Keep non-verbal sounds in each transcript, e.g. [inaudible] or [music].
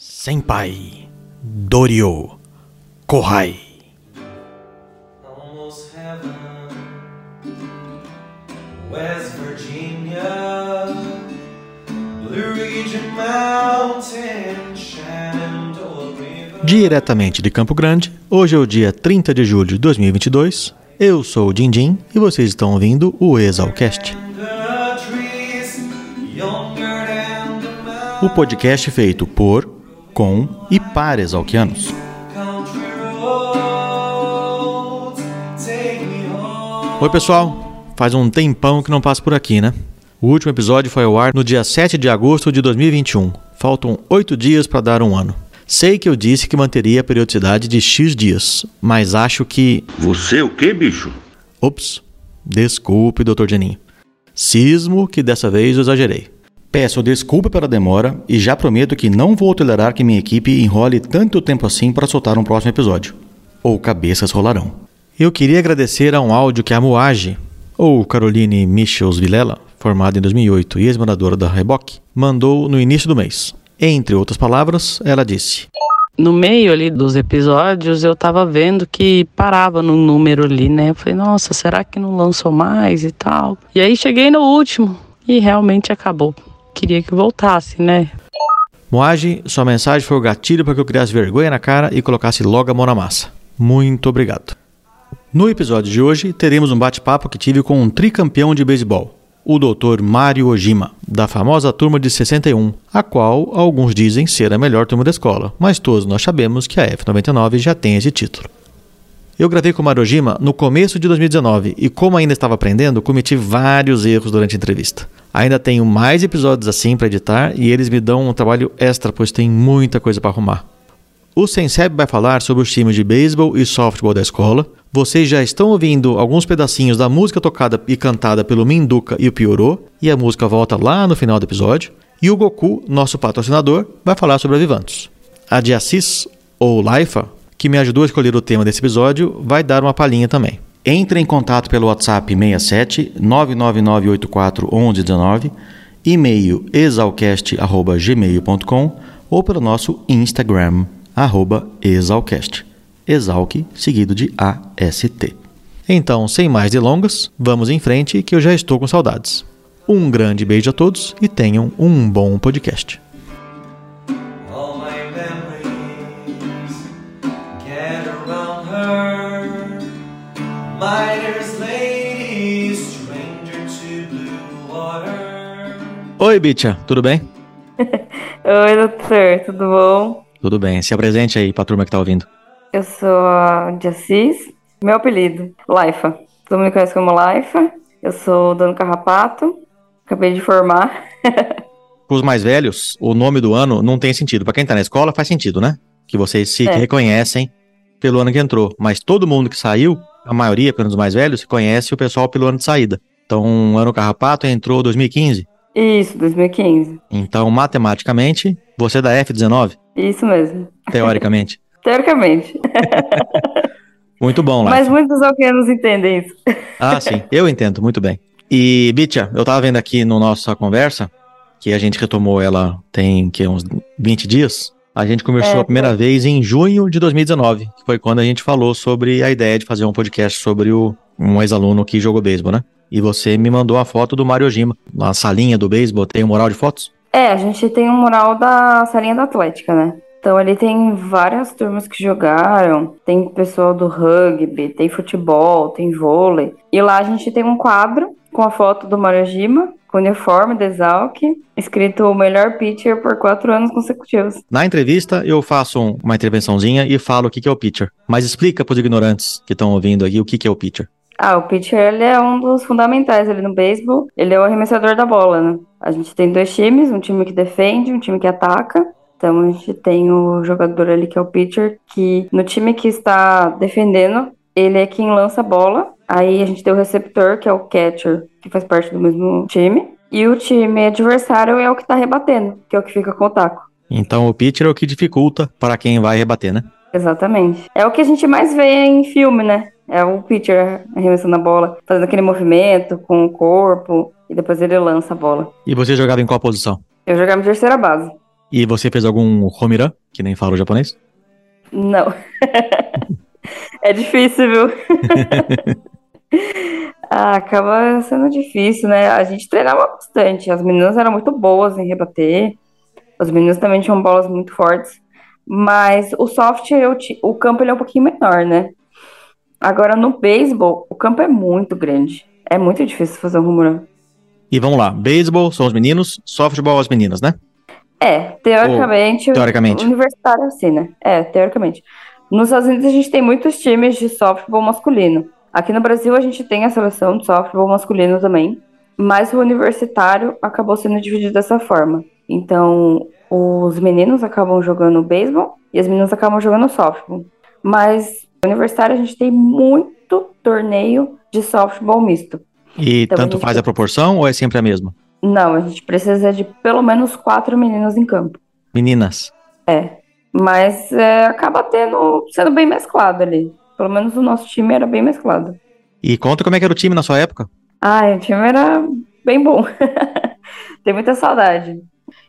Senpai Dorio Kohai. Almost heaven, West Virginia, Blue Ridge Mountain, Shenandoah River. Diretamente de Campo Grande, hoje é o dia 30 de julho de 2022. Eu sou o Dindim e vocês estão ouvindo o Exalcast, o podcast feito por, com e para exalquianos. Oi, pessoal. Faz um tempão que não passo por aqui, né? O último episódio foi ao ar no dia 7 de agosto de 2021. Faltam oito dias para dar um ano. Sei que eu disse que manteria a periodicidade de X dias, mas acho que. Você o que, bicho? Ops, desculpe, Dr. Janinho. Cismo que dessa vez eu exagerei. Peço desculpa pela demora e já prometo que não vou tolerar que minha equipe enrole tanto tempo assim para soltar um próximo episódio. Ou cabeças rolarão. Eu queria agradecer a um áudio que a Moage, ou Caroline Michels Vilela, formada em 2008 e ex-moradora da Reboque, mandou no início do mês. Entre outras palavras, ela disse: no meio ali dos episódios, eu tava vendo que parava no número ali, né? Eu falei, nossa, será que não lançou mais e tal? E aí cheguei no último e realmente acabou. Queria que voltasse, né? Moage, sua mensagem foi o gatilho para que eu criasse vergonha na cara e colocasse logo a mão na massa. Muito obrigado. No episódio de hoje, teremos um bate-papo que tive com um tricampeão de beisebol, o Dr. Mario Ojima, da famosa turma de 61, a qual alguns dizem ser a melhor turma da escola, mas todos nós sabemos que a F99 já tem esse título. Eu gravei com o Mario Ojima no começo de 2019 e, como ainda estava aprendendo, cometi vários erros durante a entrevista. Ainda tenho mais episódios assim para editar e eles me dão um trabalho extra, pois tem muita coisa para arrumar. O Senseb vai falar sobre os times de beisebol e softball da escola. Vocês já estão ouvindo alguns pedacinhos da música tocada e cantada pelo Minduca e o Piorô, e a música volta lá no final do episódio. E o Goku, nosso patrocinador, vai falar sobre a Vivantus. A de Assis, ou Laifa, que me ajudou a escolher o tema desse episódio, vai dar uma palhinha também. Entre em contato pelo WhatsApp 67 99984 1119, e-mail exalcast.gmail.com ou pelo nosso Instagram, arroba exalcast. Exalc, seguido de AST. Então, sem mais delongas, vamos em frente que eu já estou com saudades. Um grande beijo a todos e tenham um bom podcast. Oi, Bicha, tudo bem? [laughs] Oi, doutor, tudo bom? Tudo bem, se apresente aí pra turma que tá ouvindo. Eu sou a de Assis. Meu apelido, Laifa. Todo mundo me conhece como Laifa. Eu sou dono Carrapato. Acabei de formar. [laughs] Os mais velhos, o nome do ano não tem sentido. Pra quem tá na escola, faz sentido, né? Que vocês se É. reconhecem pelo ano que entrou. Mas todo mundo que saiu, a maioria, pelo menos os mais velhos, se conhece o pessoal pelo ano de saída. Então, o ano carrapato entrou 2015. Isso, 2015. Então, matematicamente, você é da F19, Isso mesmo. teoricamente. [laughs] Teoricamente. [laughs] Muito bom, lá. Mas muitos alquenos entendem isso. Ah, sim, eu entendo, muito bem. E, Bitia, eu tava vendo aqui no nossa conversa, que a gente retomou ela tem que, uns 20 dias. A gente conversou É, a primeira vez em junho de 2019, que foi quando a gente falou sobre a ideia de fazer um podcast sobre o, um ex-aluno que jogou beisebol, né? E você me mandou a foto do Mario Ojima. Na salinha do beisebol tem um mural de fotos? É, a gente tem um mural da salinha da Atlética, né? Então ali tem várias turmas que jogaram, tem pessoal do rugby, tem futebol, tem vôlei. E lá a gente tem um quadro com a foto do Mario Jima, com uniforme da Exalc, escrito o melhor pitcher por quatro anos consecutivos. Na entrevista, eu faço um- uma intervençãozinha e falo o que, que é o pitcher. Mas explica para os ignorantes que estão ouvindo aqui o que, que é o pitcher. Ah, o pitcher ele é um dos fundamentais ali no beisebol. Ele é o arremessador da bola, né? A gente tem dois times, um time que defende, um time que ataca. Então a gente tem o jogador ali que é o pitcher, que no time que está defendendo, ele é quem lança a bola. Aí a gente tem o receptor, que é o catcher, que faz parte do mesmo time. E o time adversário é o que tá rebatendo, que é o que fica com o taco. Então o pitcher é o que dificulta para quem vai rebater, né? Exatamente. É o que a gente mais vê em filme, né? É o pitcher arremessando a bola, fazendo aquele movimento com o corpo e depois ele lança a bola. E você jogava em qual posição? Eu jogava em terceira base. E você fez algum home run, que nem fala o japonês? Não. [laughs] é difícil, viu? [laughs] ah, acaba sendo difícil, né? A gente treinava bastante. As meninas eram muito boas em rebater. Os meninos também tinham bolas muito fortes. Mas o soft, eu o campo ele é um pouquinho menor, né? Agora no beisebol, o campo é muito grande. É muito difícil fazer um home run. E vamos lá, beisebol são os meninos, softball as meninas, né? É, teoricamente. teoricamente. Universitário, assim, né? É, teoricamente. Nos Estados Unidos a gente tem muitos times de softball masculino. Aqui no Brasil a gente tem a seleção de softball masculino também. Mas o universitário acabou sendo dividido dessa forma. Então, os meninos acabam jogando beisebol e as meninas acabam jogando softball. Mas no universitário a gente tem muito torneio de softball misto. E Então, tanto a faz a proporção ou é sempre a mesma? Não, a gente precisa de pelo menos quatro meninas em campo. Meninas. Mas é, acaba tendo, sendo bem mesclado ali. Pelo menos o nosso time era bem mesclado. E conta como é que era o time na sua época. Ai, o time era bem bom. [laughs] Tem muita saudade.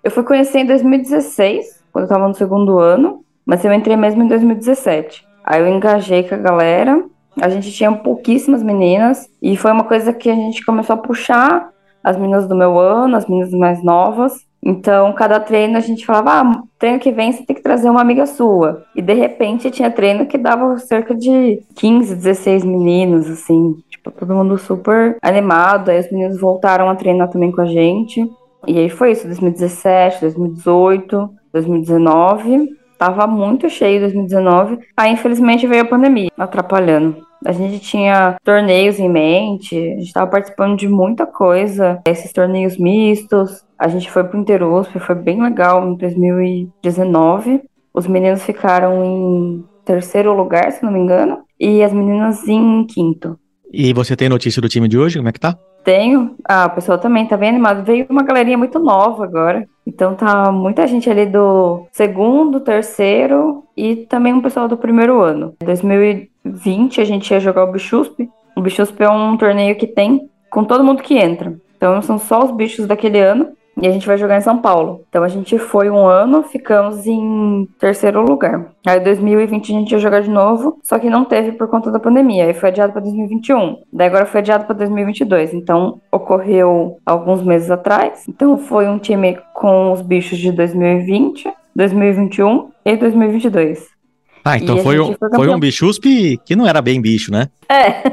Eu fui conhecer em 2016, quando eu tava no segundo ano, mas eu entrei mesmo em 2017. Aí eu engajei com a galera. A gente tinha pouquíssimas meninas e foi uma coisa que a gente começou a puxar as meninas do meu ano, as meninas mais novas. Então, cada treino a gente falava, ah, treino que vem você tem que trazer uma amiga sua. E de repente tinha treino que dava cerca de 15, 16 meninos, assim. Tipo, todo mundo super animado. Aí os meninos voltaram a treinar também com a gente. E aí foi isso, 2017, 2018, 2019. Tava muito cheio 2019. Aí, infelizmente, veio a pandemia, atrapalhando. A gente tinha torneios em mente, a gente estava participando de muita coisa, esses torneios mistos. A gente foi para o Interusp, foi bem legal em 2019. Os meninos ficaram em terceiro lugar, se não me engano, e as meninas em quinto. E você tem notícia do time de hoje? Como é que tá? Tenho. Ah, o pessoal também tá bem animado. Veio uma galerinha muito nova agora. Então tá muita gente ali do segundo, terceiro e também um pessoal do primeiro ano. 2000 20, a gente ia jogar o Bichuspe. O Bichuspe é um torneio que tem com todo mundo que entra. Então são só os bichos daquele ano. E a gente vai jogar em São Paulo. Então a gente foi um ano, ficamos em terceiro lugar. Aí 2020 a gente ia jogar de novo, só que não teve por conta da pandemia. Aí foi adiado para 2021. Daí agora foi adiado para 2022. Então ocorreu alguns meses atrás. Então foi um time com os bichos de 2020, 2021 e 2022. Ah, então E foi um, foi foi um bichusp que não era bem bicho, né? É.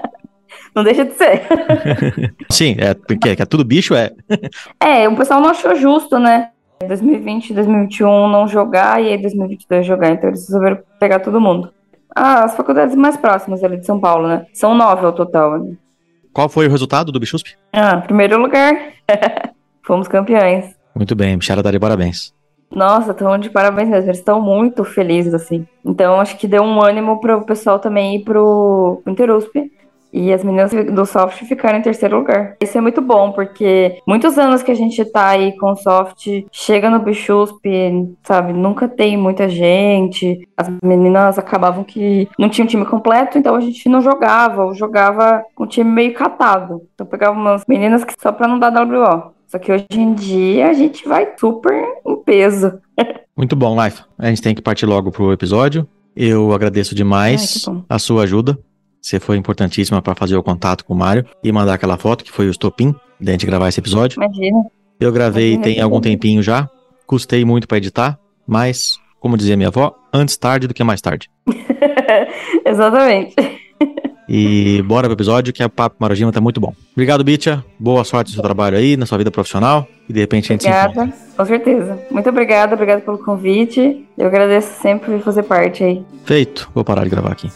[laughs] não deixa de ser. [laughs] Sim, é, porque que é tudo bicho, é. [laughs] É, o pessoal não achou justo, né? 2020 2021 não jogar e aí 2022 jogar. Então eles resolveram pegar todo mundo. Ah, as faculdades mais próximas ali de São Paulo, né? São nove ao total. né? Qual foi o resultado do bichusp? Ah, primeiro lugar. Fomos campeões. Muito bem, tá de parabéns. Nossa, estão de parabéns mesmo. Eles estão muito felizes, assim. Então, acho que deu um ânimo para o pessoal também ir pro, pro Interusp. E as meninas do soft ficaram em terceiro lugar. Isso é muito bom, porque muitos anos que a gente tá aí com o soft, chega no Bichusp, sabe? Nunca tem muita gente. As meninas acabavam que não tinha um time completo, então a gente não jogava, ou jogava com um time meio catado. Então pegava umas meninas que só pra não dar WO. Só que hoje em dia a gente vai super em peso. [laughs] Muito bom, Life. A gente tem que partir logo pro episódio. Eu agradeço Ai, demais bom. a sua ajuda. Você foi importantíssima para fazer o contato com o Mário e mandar aquela foto que foi o estopim da gente gravar esse episódio. Imagina. Eu gravei Imagina tem algum tempinho já. Custei muito para editar, mas, como dizia minha avó, antes tarde do que mais tarde. [laughs] Exatamente. [laughs] E bora pro episódio que o Papo Marojima tá muito bom. Obrigado, Bitia. Boa sorte no seu trabalho aí, na sua vida profissional. E de repente a gente se encontra. Obrigada, com certeza. Muito obrigada, obrigada pelo convite. Eu agradeço sempre por fazer parte aí. Feito. Vou parar de gravar aqui.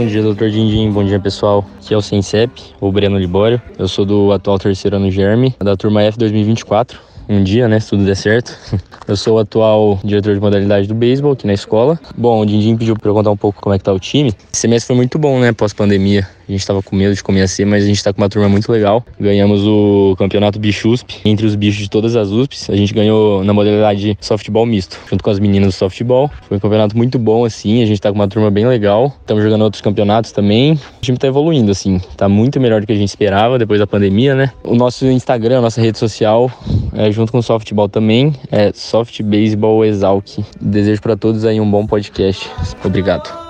Bom dia, doutor Dindim. Bom dia, pessoal. Aqui é o Sensep, o Breno Libório. Eu sou do atual terceiro ano Germe, da turma F 2024. Um dia, né, se tudo der certo. [laughs] Eu sou o atual diretor de modalidade do beisebol aqui na escola. Bom, o Dindim pediu para eu contar um pouco como é que tá o time. Esse semestre foi muito bom, né, pós-pandemia. A gente tava com medo de comer a C, mas a gente tá com uma turma muito legal. Ganhamos o campeonato Bichusp, entre os bichos de todas as USPs. A gente ganhou na modalidade softball misto, junto com as meninas do softball. Foi um campeonato muito bom, assim. A gente tá com uma turma bem legal. Estamos jogando outros campeonatos também. O time tá evoluindo, assim. Tá muito melhor do que a gente esperava depois da pandemia, né? O nosso Instagram, a nossa rede social, é, junto com o softball também, é Soft Baseball Exalc. Desejo para todos aí um bom podcast. Obrigado.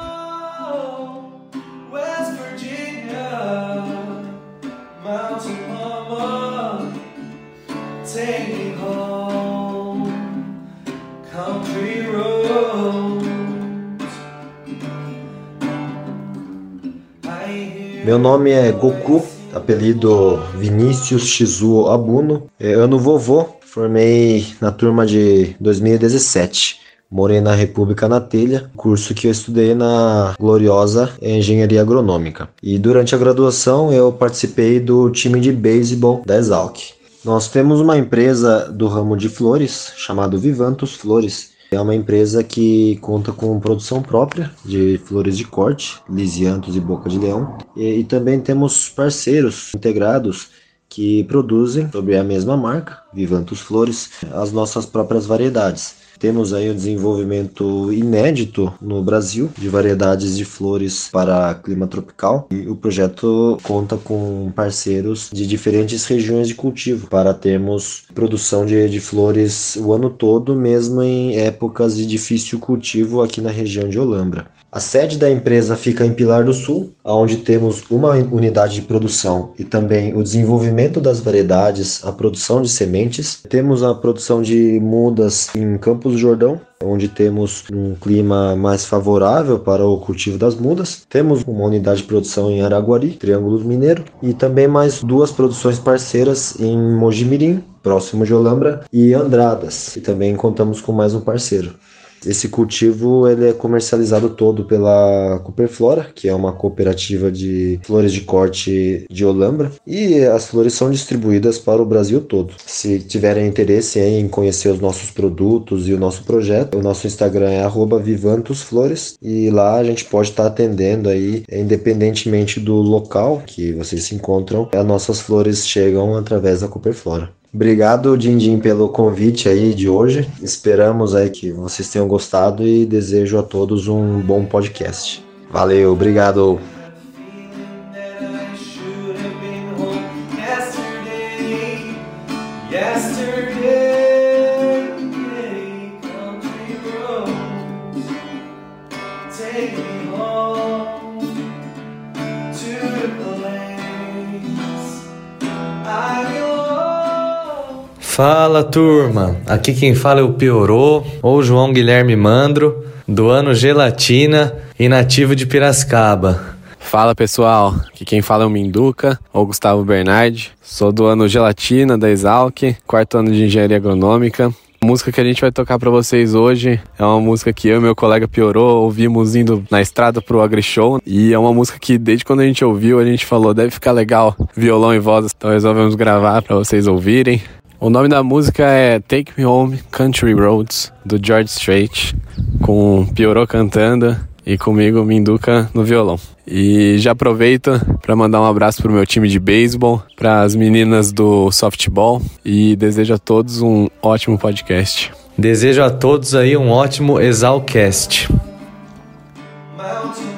Meu nome é Goku, apelido Vinícius Shizuo Abuno. É ano vovô, formei na turma de 2017. Morei na República na Telha, curso que eu estudei na gloriosa Engenharia Agronômica. E durante a graduação eu participei do time de beisebol da Exalc. Nós temos uma empresa do ramo de flores chamado Vivantus Flores, é uma empresa que conta com produção própria de flores de corte, lisiantos e boca de leão. E, e também temos parceiros integrados que produzem, sob a mesma marca, Vivantus Flores, as nossas próprias variedades. Temos aí o desenvolvimento inédito no Brasil de variedades de flores para clima tropical e o projeto conta com parceiros de diferentes regiões de cultivo para termos produção de, de flores o ano todo, mesmo em épocas de difícil cultivo aqui na região de Olambra. A sede da empresa fica em Pilar do Sul, onde temos uma unidade de produção e também o desenvolvimento das variedades, a produção de sementes. Temos a produção de mudas em Campos do Jordão, onde temos um clima mais favorável para o cultivo das mudas. Temos uma unidade de produção em Araguari, Triângulo Mineiro, e também mais duas produções parceiras em Mojimirim, próximo de Olambra, e Andradas, e também contamos com mais um parceiro. Esse cultivo ele é comercializado todo pela Cooperflora, que é uma cooperativa de flores de corte de Olambra, e as flores são distribuídas para o Brasil todo. Se tiverem interesse em conhecer os nossos produtos e o nosso projeto, o nosso Instagram é @vivantosflores e lá a gente pode estar atendendo aí, independentemente do local que vocês se encontram, as nossas flores chegam através da Cooperflora. Obrigado, Dindim, pelo convite aí de hoje. Esperamos aí que vocês tenham gostado e desejo a todos um bom podcast. Valeu, obrigado. Fala turma, aqui quem fala é o Piorô ou João Guilherme Mandro, do ano Gelatina e nativo de Piracicaba. Fala pessoal, aqui quem fala é o Minduca, ou Gustavo Bernardi. Sou do ano Gelatina da Exalc, quarto ano de Engenharia Agronômica. A música que a gente vai tocar pra vocês hoje é uma música que eu e meu colega Piorô ouvimos indo na estrada pro AgriShow. E é uma música que desde quando a gente ouviu a gente falou, deve ficar legal, violão e voz. Então resolvemos gravar pra vocês ouvirem. O nome da música é Take Me Home Country Roads, do George Strait, com Piorô cantando e comigo Minduca no violão. E já aproveito para mandar um abraço pro meu time de beisebol, para as meninas do softball e desejo a todos um ótimo podcast. Desejo a todos aí um ótimo Exalcast. Mountain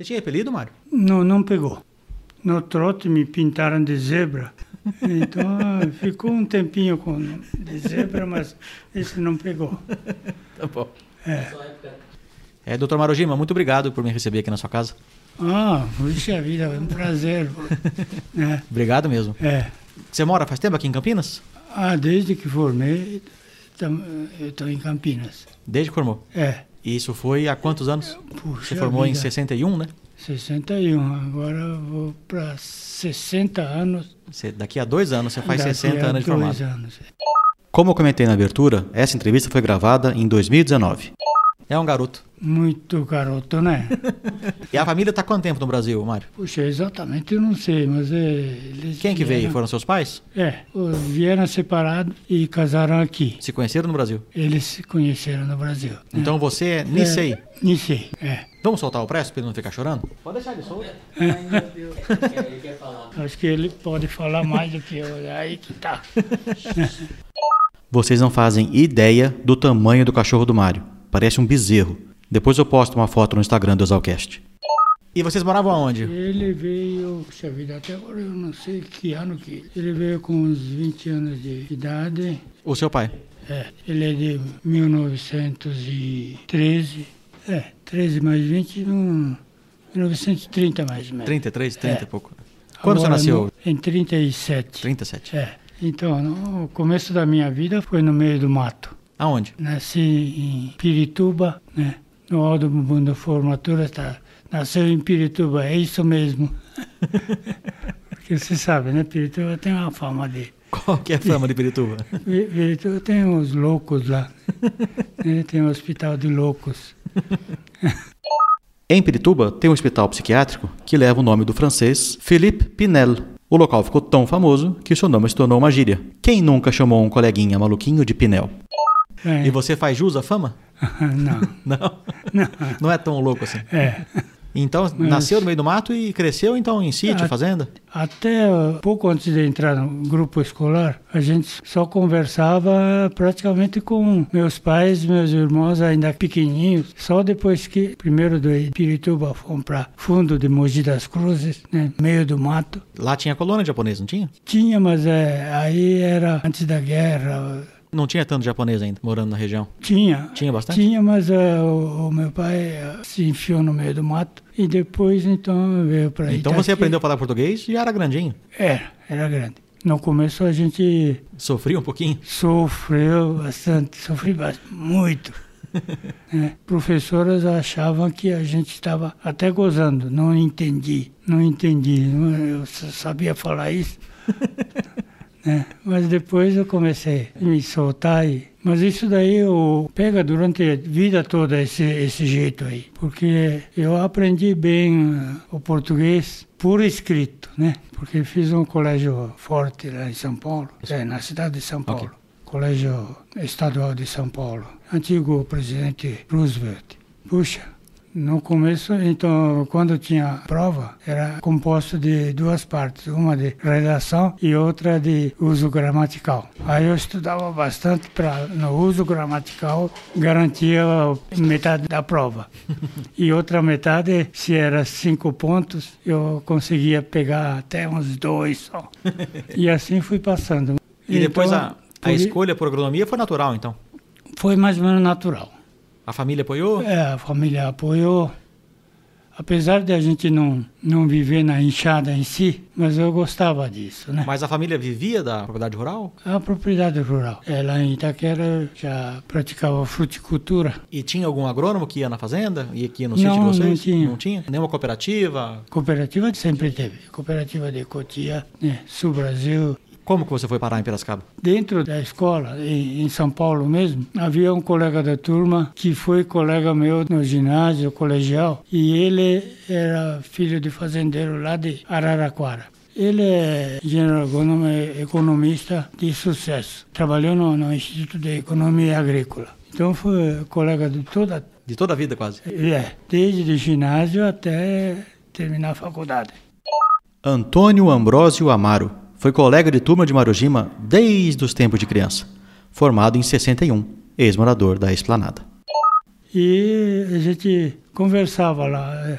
Você tinha apelido, Mário? Não, não pegou. No trote me pintaram de zebra. Então [laughs] ficou um tempinho com de zebra, mas esse não pegou. Tá bom. É, doutor Marojima, muito obrigado por me receber aqui na sua casa. Ah, puxa vida, é um prazer. [laughs] É, Obrigado mesmo. é. Você mora faz tempo aqui em Campinas? Ah, desde que formei, eu estou em Campinas. Desde que formou. É, E isso foi há quantos anos? puxa Você formou em vida. 61, né? 61, agora eu vou para 60 anos. Você- daqui a dois anos você faz daqui 60 a anos de dois formado. anos. Como eu comentei na abertura, essa entrevista foi gravada em 2019. É um garoto. Muito garoto, né? [laughs] E a família tá há quanto tempo no Brasil, Mário? Puxa, exatamente eu não sei, mas é, eles Quem que veio? Foram seus pais? É, vieram separados e casaram aqui. Se conheceram no Brasil? Eles se conheceram no Brasil. Então você é Nisei. É, Nisei, é. Vamos soltar o preço para ele não ficar chorando? Pode deixar ele solto. Acho que ele pode falar mais do que eu. Aí que tá. [laughs] Vocês não fazem ideia do tamanho do cachorro do Mário. Parece um bezerro. Depois eu posto uma foto no Instagram do Exalcast. E vocês moravam aonde? Ele veio, puxa vida, até agora eu não sei que ano que. Ele veio com uns 20 anos de idade. O seu pai? É, ele é de 1913. É, 13 mais 20, um, 1930 mais ou menos. 33, 30 É. e pouco. Quando você Agora, nasceu? no- em 37. 37. É. Então, no começo da minha vida foi no meio do mato. Aonde? Nasci em Pirituba, né? No Aldo da Formatura, tá? Nasceu em Pirituba, é isso mesmo. [laughs] Porque você sabe, né? Pirituba tem uma fama de... Qual que é a fama de Pirituba? Pi- Pirituba tem uns loucos lá. né? Tem um hospital de loucos. Em Pirituba tem um hospital psiquiátrico que leva o nome do francês Philippe Pinel. O local ficou tão famoso que seu nome se tornou uma gíria. Quem nunca chamou um coleguinha maluquinho de Pinel? É. E você faz jus à fama? [laughs] Não, [laughs] Não. não. Não é tão louco assim. É. Então, nasceu no meio do mato e cresceu então em sítio, Ah, fazenda? Até uh, pouco antes de entrar no grupo escolar, a gente só conversava praticamente com meus pais, meus irmãos ainda pequenininhos. Só depois que, primeiro do Pirituba, fomos para fundo de Mogi das Cruzes, né, meio do mato. Lá tinha colônia japonesa, não tinha? Tinha, mas é, aí era antes da guerra. Não tinha tanto japonês ainda morando na região. Tinha. Tinha bastante? Tinha, mas é, o, o meu pai é, se enfiou no meio do mato e depois então veio para Então você aprendeu a falar português e era grandinho. Era, era grande. No começo a gente Sofria um pouquinho. sofreu bastante, sofri bastante, muito. né? [laughs] Professoras achavam que a gente estava até gozando, não entendi, não entendi, eu sabia falar isso. [laughs] né? Mas depois eu comecei a me soltar e mas isso daí eu pega durante a vida toda esse, esse jeito aí, porque eu aprendi bem eh, o português por escrito, né? Porque fiz um colégio forte lá em São Paulo, é, na cidade de São Paulo. Colégio Estadual de São Paulo. Antigo presidente Roosevelt. Puxa, no começo, então, quando tinha prova, era composto de duas partes, uma de redação e outra de uso gramatical. Aí eu estudava bastante para, no uso gramatical, garantia metade da prova. E outra metade, se era cinco pontos, eu conseguia pegar até uns dois só. E assim fui passando. E depois Então, a, a por escolha por agronomia foi natural, então. Foi mais ou menos natural. A família apoiou? É, a família apoiou. Apesar de a gente não, não viver na enxada em si, mas eu gostava disso, né? Mas a família vivia da propriedade rural? A propriedade rural. É, lá em Itaquera já praticava fruticultura. E tinha algum agrônomo que ia na fazenda? E aqui no Não, sítio de vocês? não tinha. Não tinha? Nenhuma cooperativa? Cooperativa sempre teve. Cooperativa de Cotia, né? Sul Brasil. Como que você foi parar em Piracicaba? Dentro da escola, em em São Paulo mesmo, havia um colega da turma que foi colega meu no ginásio colegial e ele era filho de fazendeiro lá de Araraquara. Ele é engenheiro agrônomo, é economista de sucesso. Trabalhou no, no Instituto de Economia Agrícola. Então foi colega de toda, De toda a vida, quase. é, desde o ginásio até terminar a faculdade. Antônio Ambrósio Amaro foi colega de turma de Marujima desde os tempos de criança. Formado em 61, ex-morador da Esplanada. E a gente conversava lá. é,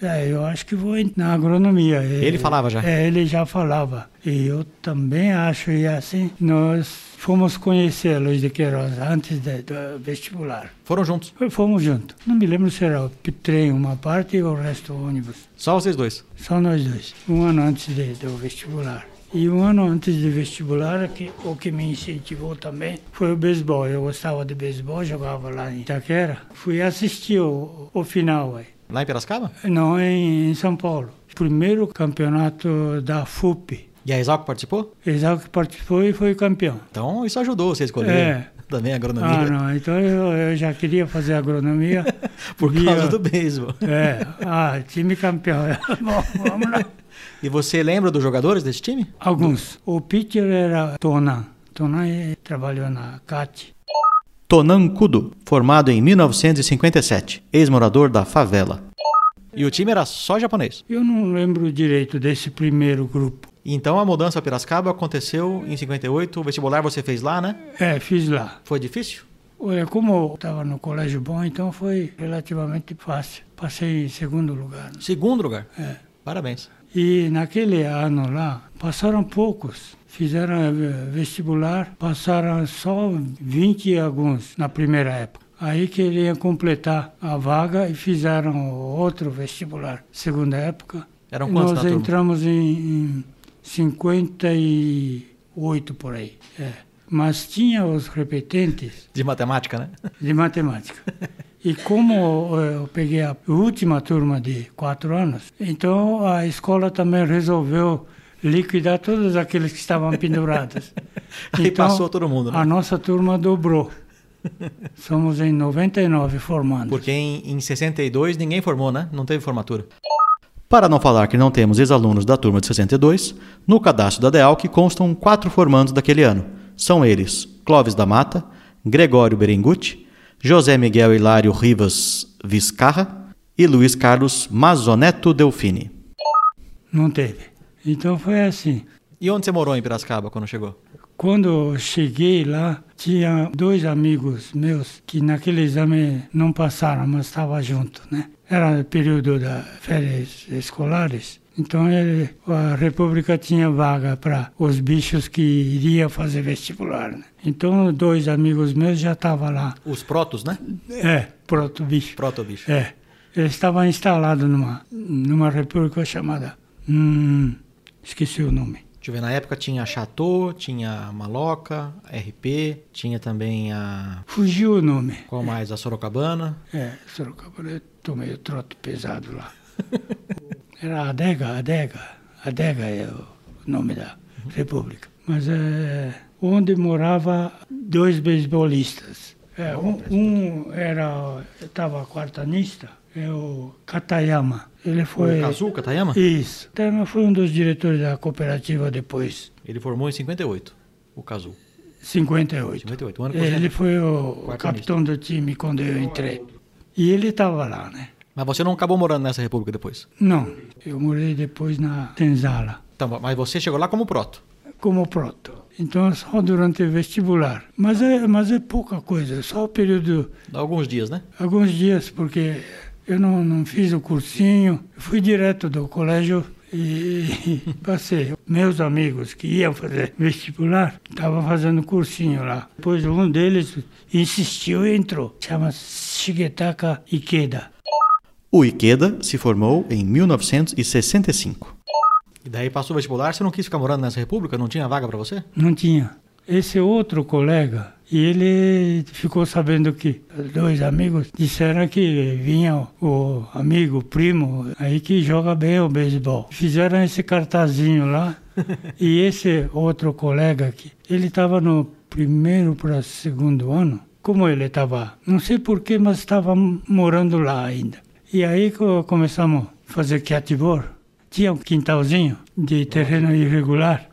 é, eu acho que vou na agronomia. É, Ele falava já? É, ele já falava. E eu também acho, e assim, nós fomos conhecer Luiz de Queiroz antes de- do vestibular. Foram juntos. Fomos juntos. Não me lembro se era o trem uma parte e o resto ônibus. Só vocês dois. Só nós dois. Um ano antes de- do vestibular. E um ano antes do vestibular, que, o que me incentivou também foi o beisebol. Eu gostava de beisebol, jogava lá em Itaquera. Fui assistir o, o final aí. Lá em Piracicaba? Não, em, em São Paulo. Primeiro campeonato da FUP, E a Exalc participou? Exalc participou e foi campeão. Então isso ajudou você a escolher É. também a agronomia. Ah, não, então eu, eu já queria fazer agronomia. [laughs] Por via- causa do beisebol. É, ah, time campeão. [laughs] Bom, vamos lá. E você lembra dos jogadores desse time? Alguns. O pitcher era Tonan. Tonan eh, trabalhou na CAT. Tonan Kudo, formado em 1957, ex-morador da favela. E o time era só japonês. Eu não lembro direito desse primeiro grupo. Então a mudança a Piracicaba aconteceu em 58. O vestibular você fez lá, né? É, fiz lá. Foi difícil? Olha, como eu estava no colégio bom, então foi relativamente fácil. Passei em segundo lugar. Segundo lugar. É. Parabéns. E naquele ano lá, passaram poucos. Fizeram eh, vestibular, passaram só 20 alguns na primeira época. Aí queriam completar a vaga e fizeram outro vestibular. Segunda época. Eram quantos Nós entramos em, em 58 por aí. É. Mas tinha os repetentes De matemática, né? de matemática. [laughs] E como eh, eu peguei a última turma de quatro anos, então a escola também resolveu liquidar todos aqueles que estavam pendurados. [laughs] Aí passou todo mundo, né? A nossa turma dobrou. [laughs] Somos em 99 formandos. Porque em, em 62 ninguém formou, né? Não teve formatura. Para não falar que não temos ex-alunos da turma de 62, no cadastro da DEAL que constam quatro formandos daquele ano. São eles Clóvis da Mata, Gregório Berengutti, José Miguel Hilário Rivas Vizcarra e Luiz Carlos Mazoneto Delfini. Não teve. Então foi assim. E onde você morou em Piracicaba quando chegou? Quando eu cheguei lá, tinha dois amigos meus que naquele exame não passaram, mas estavam junto, né? Era período das férias escolares, então ele, a República tinha vaga para os bichos que iriam fazer vestibular, né? Então dois amigos meus já estavam lá. Os protos, né? É, proto bicho. Proto bicho. É, eles estavam instalados numa, numa república chamada... Hum, esqueci o nome. Deixa eu ver, na época tinha Chateau, tinha Maloca, RP, tinha também a. Fugiu o nome. Qual mais? A Sorocabana. É, Sorocaba, eu tomei o trote pesado lá. [laughs] Era a adega, adega. Adega é o nome da república. Mas é onde morava dois beisbolistas. É, um, um era, estava quartanista, é o Katayama. Ele foi... O Kazu Katayama? Isso. Katayama foi um dos diretores da cooperativa depois, Ele formou em 58, o Kazu. 58. 58, o ano Ele foi o capitão do time quando eu entrei. E ele estava lá, né? Mas você não acabou morando nessa república depois? Não, eu morei depois na Tenzala, Então, mas você chegou lá como proto. como proto. Então, só durante o vestibular. Mas é, mas é pouca coisa, só o período, alguns dias, né? alguns dias, porque eu não, não fiz o cursinho, fui direto do colégio e [laughs] passei. Meus amigos que iam fazer vestibular estavam fazendo cursinho lá. Depois um deles insistiu e entrou. Chama Shigetaka Ikeda. O Ikeda se formou em 1965. E daí passou o vestibular, você não quis ficar morando nessa república? Não tinha vaga para você? Não tinha. Esse outro colega, e ele ficou sabendo que dois amigos disseram que vinha o amigo, o primo, aí que joga bem o beisebol. Fizeram esse cartazinho lá, [laughs] e esse outro colega aqui, ele estava no primeiro para segundo ano. Como ele estava, não sei porquê, mas estava morando lá ainda. E aí co- começamos a fazer catibor. Tinha um quintalzinho de terreno irregular.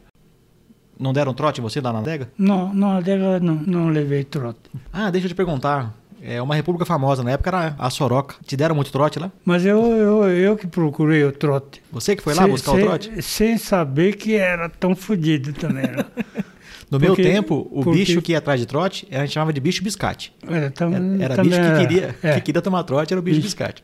Não deram trote você lá na adega? Não, não, adega não, não levei trote. Ah, deixa eu te perguntar. É uma república famosa, na época era a Soroca. Te deram muito trote lá? Mas eu, eu, eu que procurei o trote. Você que foi lá Sem- buscar sem- o trote? Sem saber que era tão fodido também. [laughs] No meu Porque- tempo, o porque- bicho que ia atrás de trote, a gente chamava de bicho biscate. Era, tam- Era, bicho que queria, é, que queria tomar trote, era o bicho Bicho. biscate.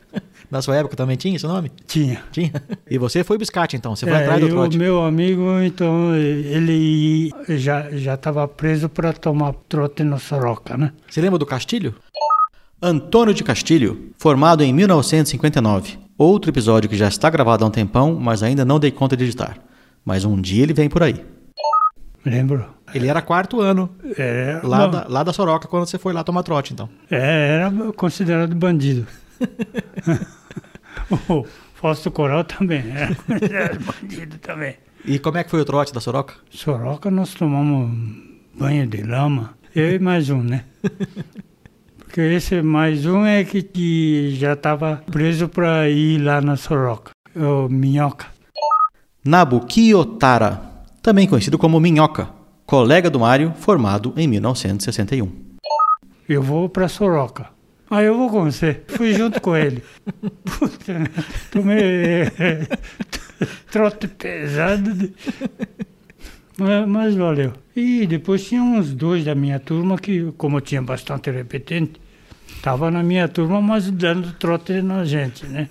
Na sua época também tinha esse nome? Tinha. Tinha. E você foi biscate então, você foi É, atrás do trote. O meu amigo, então, ele já já estava preso para tomar trote no Soroca, né? Você lembra do Castilho? Antônio de Castilho, formado em 1959. Outro episódio que já está gravado há um tempão, mas ainda não dei conta de editar. Mas um dia ele vem por aí. Lembro. Ele era quarto ano, É, lá, da, lá da Soroca, quando você foi lá tomar trote, então. é, era considerado bandido. [laughs] Oh, Fausto Coral também, era, [laughs] era bandido também. E como é que foi o trote da Soroca? Soroca nós tomamos banho de lama. Eu e mais um, né? [laughs] Porque esse mais um é que, que já estava preso para ir lá na Soroca. O Minhoca. Nabuki Otara, também conhecido como Minhoca, colega do Mário, formado em 1961. Eu vou para Soroca. Ah, eu vou com você. Fui junto com ele. Puta, tomei eh, trote pesado. de- Mas, mas valeu. E depois tinha uns dois da minha turma que, como tinha bastante repetente, estava na minha turma, mas dando trote na gente, né?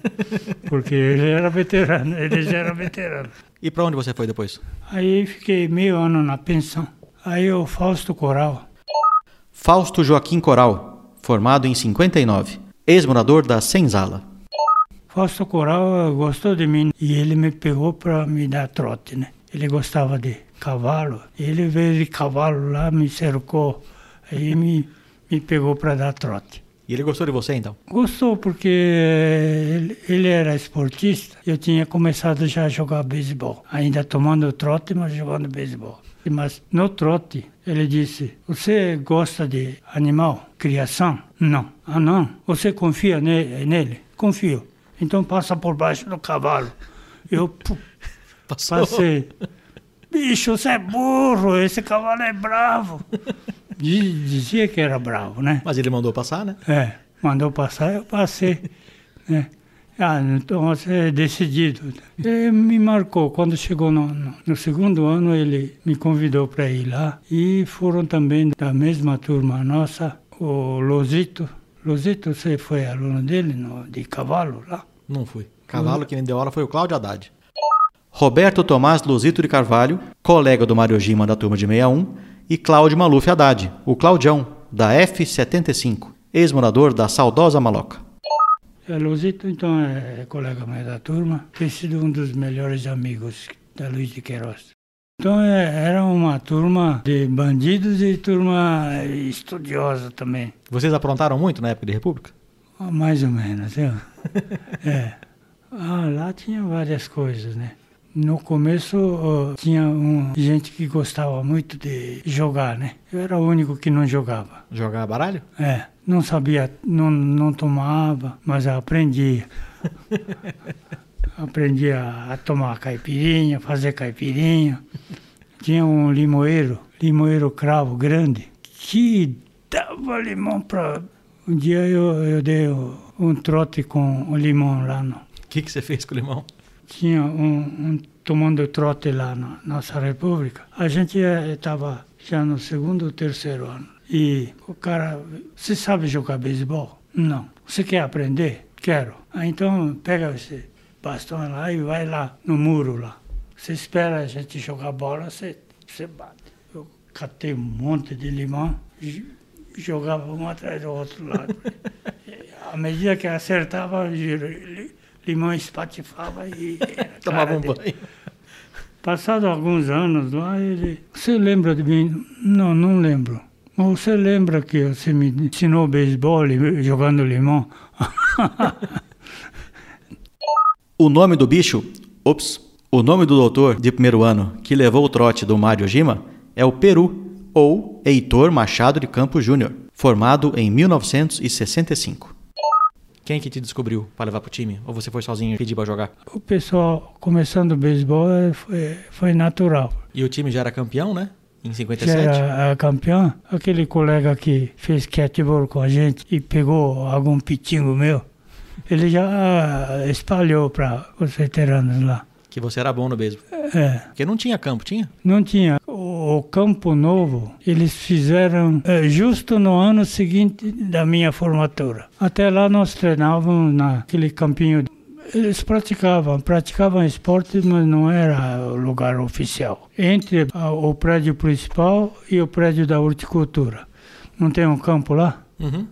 Porque ele era veterano, ele já era veterano. E pra onde você foi depois? Aí fiquei meio ano na pensão. Aí o Fausto Coral, Fausto Joaquim Coral, formado em 59, ex-morador da Senzala. Fausto Coral gostou de mim e ele me pegou para me dar trote, né? Ele gostava de cavalo. Ele veio de cavalo lá, me cercou, aí me, me pegou para dar trote. E ele gostou de você então? Gostou porque eh, ele, ele era esportista. Eu tinha começado já a jogar beisebol, ainda tomando trote, mas jogando beisebol. Mas no trote, ele disse: Você gosta de animal, criação? Não. Ah, não? Você confia ne- nele? Confio. Então passa por baixo do cavalo. Eu [laughs] Passou. passei. Bicho, você é burro, esse cavalo é bravo. [laughs] Diz- Dizia que era bravo, né? Mas ele mandou passar, né? É, mandou passar, eu passei. Né? Ah, então você é decidido. Ele me marcou. Quando chegou no, no- no segundo ano, ele me convidou para ir lá. E foram também da mesma turma nossa, o Losito. Losito, você foi aluno dele no, de cavalo lá? Não fui. Cavalo que me deu aula foi o Cláudio Haddad. Roberto Tomás Luzito de Carvalho, colega do Mário Gima da turma de 61, e Cláudio Maluf Haddad, o Claudião, da F75, ex-morador da saudosa Maloca. É, Losito, então, é colega meu da turma. Tem sido um dos melhores amigos da Luiz de Queiroz. Então, é, era uma turma de bandidos e turma estudiosa também. Vocês aprontaram muito na época de República? Ah, Mais ou menos, viu? [laughs] É. Ah, lá tinha várias coisas, né? No começo tinha um, gente que gostava muito de jogar, né? Eu era o único que não jogava. Jogar baralho? É, não sabia, não, não tomava, mas eu aprendia. [laughs] aprendi a, a tomar caipirinha, fazer caipirinha. Tinha um limoeiro, limoeiro cravo grande, que dava limão para. Um dia eu, eu dei um trote com o limão lá no. O que, que você fez com o limão? Tinha um, um tomando trote lá na nossa república. A gente estava já no segundo ou terceiro ano. E o cara, você sabe jogar beisebol? Não. Você quer aprender? Quero. Ah, então pega esse bastão lá e vai lá no muro lá. Você espera a gente jogar bola, você, você bate. Eu catei um monte de limão jogava um atrás do outro lado. [laughs] À medida que acertava, limão espatifava e [laughs] Tomava um dele. banho. Passado alguns anos lá, ele. Você lembra de mim? Não, não lembro. Mas você lembra que você me ensinou beisebol e jogando limão? [laughs] O nome do bicho, ops, o nome do doutor de primeiro ano que levou o trote do Mário Gima é o Peru, ou Heitor Machado de Campos Júnior, formado em 1965. Quem que te descobriu para levar pro time? Ou você foi sozinho e pediu para jogar? O pessoal começando o beisebol eh, foi, foi natural. E o time já era campeão, né? Em Já 57? era a campeão, aquele colega que fez catchball com a gente e pegou algum pitingo meu, ele já ah, espalhou para os veteranos lá. Que você era bom no beisebol. É. Porque não tinha campo, tinha? Não tinha. O, o Campo Novo, eles fizeram eh, justo no ano seguinte da minha formatura. Até lá nós treinávamos naquele campinho. Eles praticavam, praticavam esporte, mas não era o lugar oficial. Entre o prédio principal e o prédio da horticultura. Não tem um campo lá? Uhum.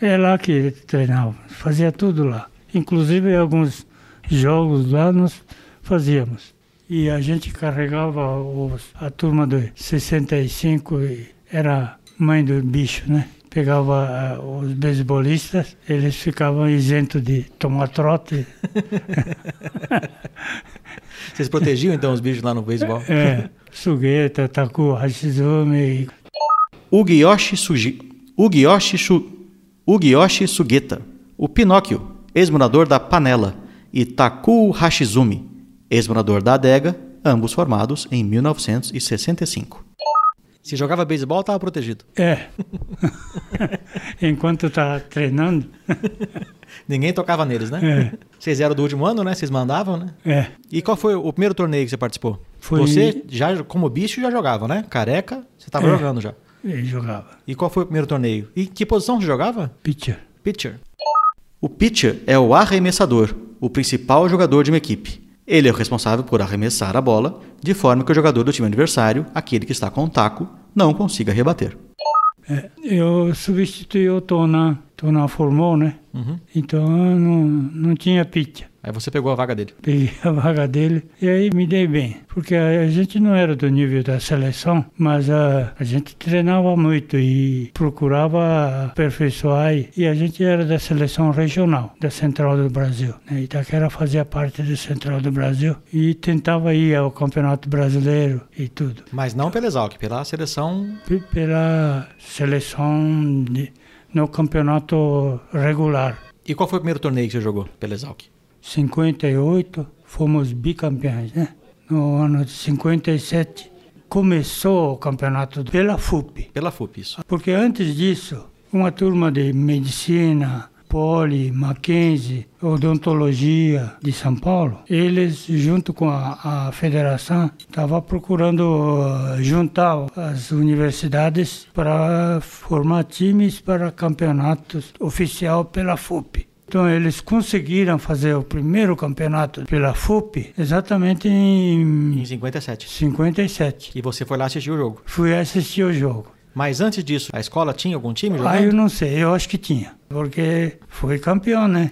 É lá que treinava, fazia tudo lá. Inclusive alguns jogos lá nós fazíamos. E a gente carregava os, a turma de 65 e era mãe do bicho, né? pegava ah, os beisebolistas, eles ficavam isentos de tomar trote. [laughs] Vocês protegiam então os bichos lá no beisebol? É, Sugueta, Taku, Hashizumi. Ugiyoshi Shu... Ugiyoshi Sugeta. O Pinóquio, ex-morador da Panela. E Taku Hashizumi, ex-morador da Adega, ambos formados em 1965. Se jogava beisebol, estava protegido. É. [laughs] Enquanto tá treinando, [laughs] Ninguém tocava neles, né? É. Vocês eram do último ano, né? Vocês mandavam, né? é. E qual foi o primeiro torneio que você participou? Foi- Você, já como bicho, já jogava, né? Careca, você estava É. jogando já. Ele jogava. E qual foi o primeiro torneio? E que posição você jogava? Pitcher. Pitcher. O pitcher é o arremessador, o principal jogador de uma equipe. Ele é o responsável por arremessar a bola, de forma que o jogador do time adversário, aquele que está com o taco, não consiga rebater. É, eu substituí o Tonan. Tonan formou, né? Uhum. Então eu não, não tinha pitcher. Aí você pegou a vaga dele. Peguei a vaga dele e aí me dei bem. Porque a, gente não era do nível da seleção, mas a, a gente treinava muito e procurava aperfeiçoar. E, e a gente era da seleção regional, da Central do Brasil. Né? Itaquera fazia parte da Central do Brasil e tentava ir ao Campeonato Brasileiro e tudo. Mas não pela Exalc, pela seleção. P- Pela seleção de- no campeonato regular. E qual foi o primeiro torneio que você jogou pela Exalc? 58, fomos bicampeões, né? No ano de 57, começou o campeonato pela FUP. Pela FUP, isso. Porque antes disso, uma turma de medicina, Poli, Mackenzie, odontologia de São Paulo, eles, junto com a, a federação, estavam procurando uh, juntar as universidades para formar times para campeonatos oficial pela FUP. Então eles conseguiram fazer o primeiro campeonato pela FUP exatamente Em em 57. 57. E você foi lá assistir o jogo. Fui assistir o jogo. Mas antes disso, a escola tinha algum time Ah, eu jogando? não sei, eu acho que tinha, porque foi campeão, né?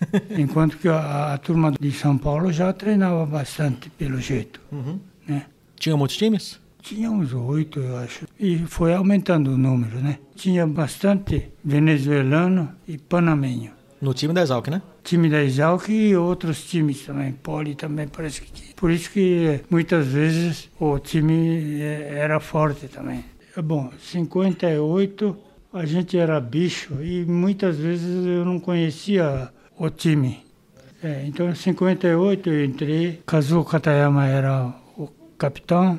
[laughs] Enquanto que a, a turma de São Paulo já treinava bastante, pelo jeito, Uhum. né? Tinha muitos times? Tinha uns oito, eu acho. E foi aumentando o número, né? Tinha bastante venezuelano e panamenho. No time da Exalc, né? Time da Exalc e outros times também. Poli também parece que tinha. Por isso que muitas vezes o time eh, era forte também. É Bom, 58 a gente era bicho e muitas vezes eu não conhecia o time. É, então em 58 eu entrei, Kazuo Katayama era o capitão,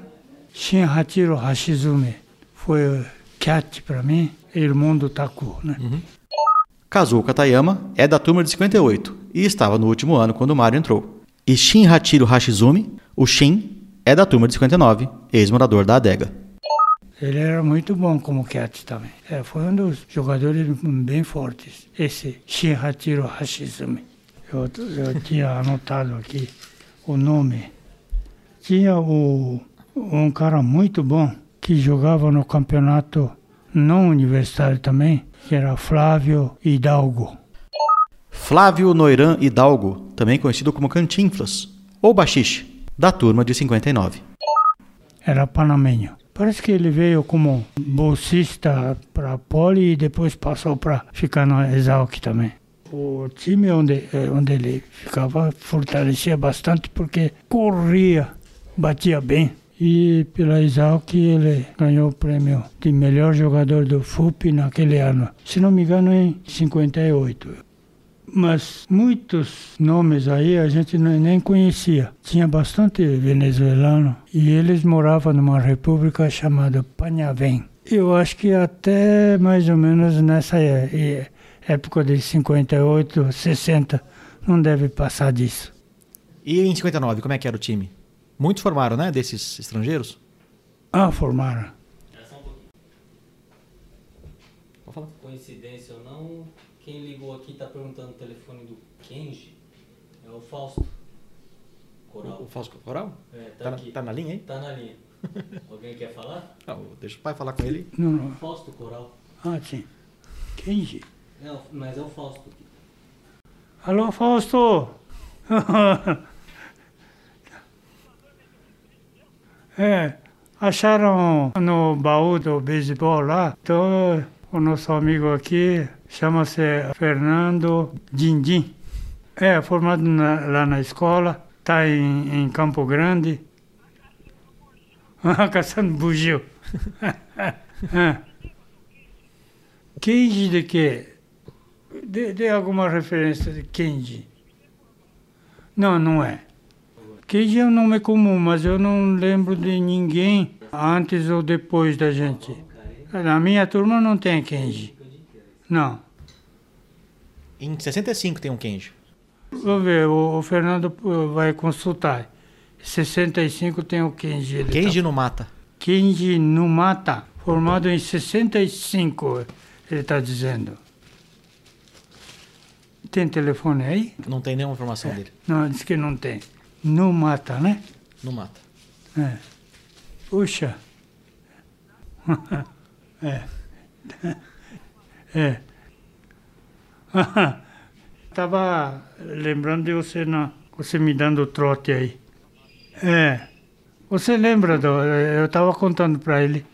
Shin Hachiro Hashizumi foi o cat para mim, irmão do Taku, né? Kazuo Katayama é da turma de 58 e estava no último ano quando Mario entrou. E Shin Hachiro Hashizumi, o Shin, é da turma de 59, ex-morador da adega. Ele era muito bom como cat também. É, foi um dos jogadores bem fortes, esse Shinhachiro Hashizumi. Eu, eu tinha [laughs] anotado aqui o nome. Tinha o, um cara muito bom que jogava no campeonato não universitário também, que era Flávio Hidalgo. Flávio Noiran Hidalgo, também conhecido como Cantinflas, ou Baxixe, da turma de 59. era panamenho. Parece que ele veio como bolsista para Poli e depois passou para ficar no Exalc também. O time onde, eh, onde ele ficava fortalecia bastante porque corria, batia bem. E pela Exalc ele ganhou o prêmio de melhor jogador do FUP naquele ano. Se não me engano, em 58. Mas muitos nomes aí a gente nem conhecia. Tinha bastante venezuelano e eles moravam numa república chamada Panhaven. Eu acho que até mais ou menos nessa é- é- época de 58, 60, não deve passar disso. E em 59, como é que era o time? Muitos formaram, né, desses estrangeiros? Ah, formaram. Pode falar. Coincidência ou não, quem ligou aqui está perguntando o telefone do Kenji. É o Fausto. Coral. O Fausto Coral? É, Tá tá, na, aqui. tá na linha aí? Tá na linha. [laughs] Alguém quer falar? Não, deixa o pai falar com ele. Não, não. Fausto Coral. Ah, sim. Kenji. Não, mas é o Fausto. Alô, Fausto! [laughs] é, acharam no baú do beisebol lá, então O nosso amigo aqui chama-se Fernando Dindim. É formado na- lá na escola, está em, em Campo Grande. [laughs] Caçando bugio. Ah. [laughs] Kenji de quê? Dê, dê alguma referência de Kenji. Não, não é. Kenji é um nome comum, mas eu não lembro de ninguém antes ou depois da gente. Na minha turma não tem Kenji. Não. Em 65 tem um Kenji. Vou ver, o, o Fernando vai consultar. 65 tem o Kenji. Kenji tá- no mata. Kenji Numata, formado em 65, ele está dizendo. Tem telefone aí? Não tem nenhuma informação dele. Não, diz que não tem. Numata, né? No mata. É. Puxa. é. É. Tava lembrando de você, na, você me dando trote aí. É. Você lembra do. Eu estava contando para ele.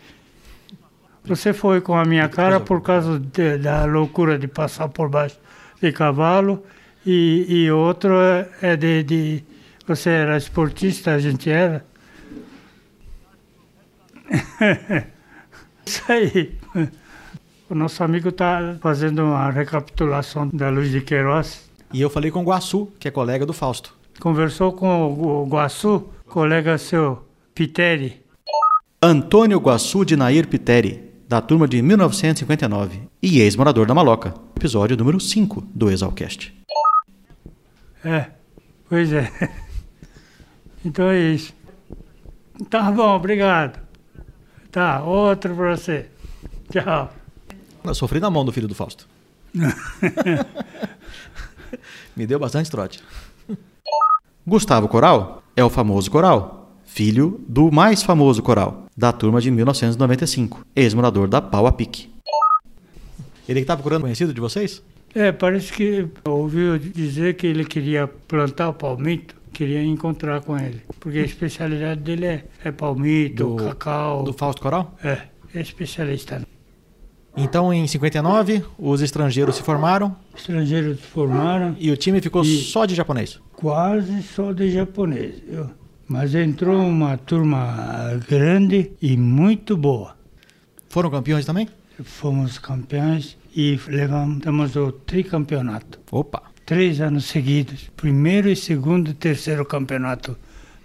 Você foi com a minha cara por causa de- da loucura de passar por baixo de cavalo e, e outro é, é de, de. Você era esportista, a gente era. [laughs] Isso aí. O nosso amigo está fazendo uma recapitulação da Luz de Queiroz. E eu falei com o Guaçu, que é colega do Fausto. Conversou com o, o Guaçu, colega seu, Piteri. Antônio Guaçu de Nair Piteri, da turma de 1959 e ex-morador da Maloca. Episódio número 5 do Exalcast. É, pois é. Então é isso. Tá bom, obrigado. Tá, outro pra você. Tchau. Eu sofri na mão do filho do Fausto. [laughs] Me deu bastante trote. Gustavo Coral é o famoso Coral, filho do mais famoso Coral, da turma de 1995, ex-morador da Pau a Pique. Ele que está procurando conhecido de vocês? É, parece que ouviu dizer que ele queria plantar o palmito, queria encontrar com ele. Porque a especialidade dele é, é palmito, Do- cacau. Do Fausto Coral? É, é especialista. Então, em 59, os estrangeiros se formaram Estrangeiros formaram e o time ficou só de japonês. quase só de japonês. Mas entrou uma turma grande e muito boa. Foram campeões também? Fomos campeões e levantamos o tricampeonato. Opa! Três anos seguidos. Primeiro e segundo e terceiro campeonato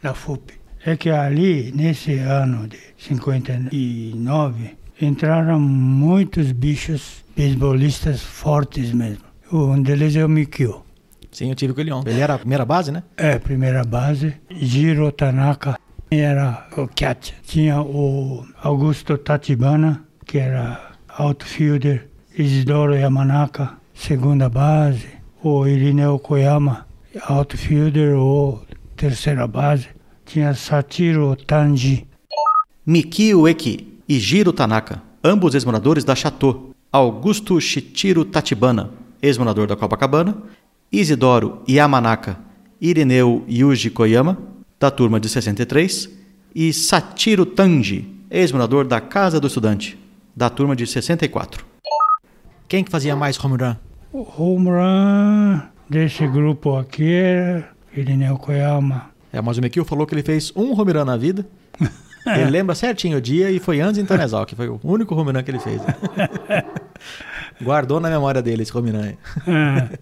da FUP. É que ali, nesse ano de 59, entraram muitos bichos beisbolistas fortes mesmo. Um deles é o Mikio. Sim, eu tive com ele ontem. Ele era a primeira base, né? É, primeira base. Jiro Tanaka era o catcher. Tinha o Augusto Tachibana, que era outfielder. Isidoro Yamanaka, segunda base. O Irineu Koyama, outfielder ou terceira base. Tinha Sachiro Tanji. Mikio Eki e Jiro Tanaka, ambos ex-moradores da Chateau. Augusto Shichiro Tachibana, ex-morador da Copacabana. Isidoro Yamanaka, Irineu Yuji Koyama, da turma de 63. E Sachiro Tanji, ex-morador da Casa do Estudante, da turma de 64. Quem que fazia mais home run? O home run desse grupo aqui era Irineu Koyama. É, mas o Mikio falou que ele fez um home run na vida. [laughs] Ele lembra certinho o dia e foi antes em Tanesal, que foi o único home run que ele fez. [laughs] Guardou na memória dele esse home run aí. É.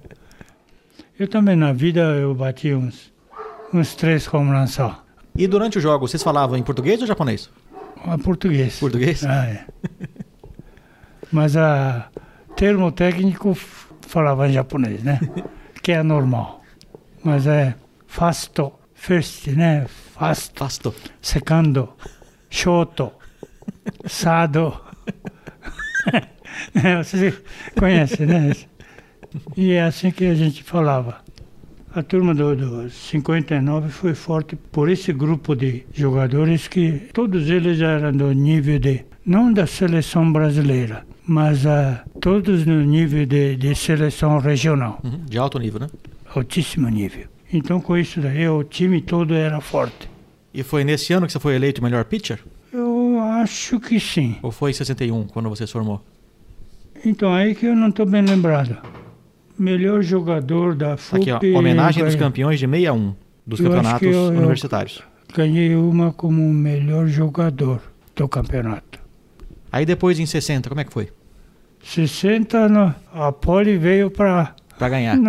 Eu também na vida eu bati uns, uns três home runs só. E durante o jogo, vocês falavam em português ou japonês? Ah, português. Português? Ah, é. Mas a termo técnico falava em japonês, né? [laughs] Que é normal. Mas é fasto, first, né? Fast, Fasto. secando, shoto, sado. [laughs] É, Você conhece, né? E é assim que a gente falava. A turma do, do 59 foi forte por esse grupo de jogadores que todos eles eram do nível de, não da seleção brasileira, mas ah, todos no nível de, de seleção regional, Uhum, De alto nível, né? altíssimo nível. Então com isso daí o time todo era forte. E foi nesse ano que você foi eleito melhor pitcher? Eu acho que sim. Ou foi em 61, quando você se formou? Então, aí que eu não estou bem lembrado. Melhor jogador da FUP. Aqui, ó. Homenagem dos campeões de 61 dos Eu campeonatos eu- eu- universitários. Ganhei uma como melhor jogador do campeonato. Aí depois em 60, como é que foi? 60, no- a Poli veio para. Pra ganhar. [laughs]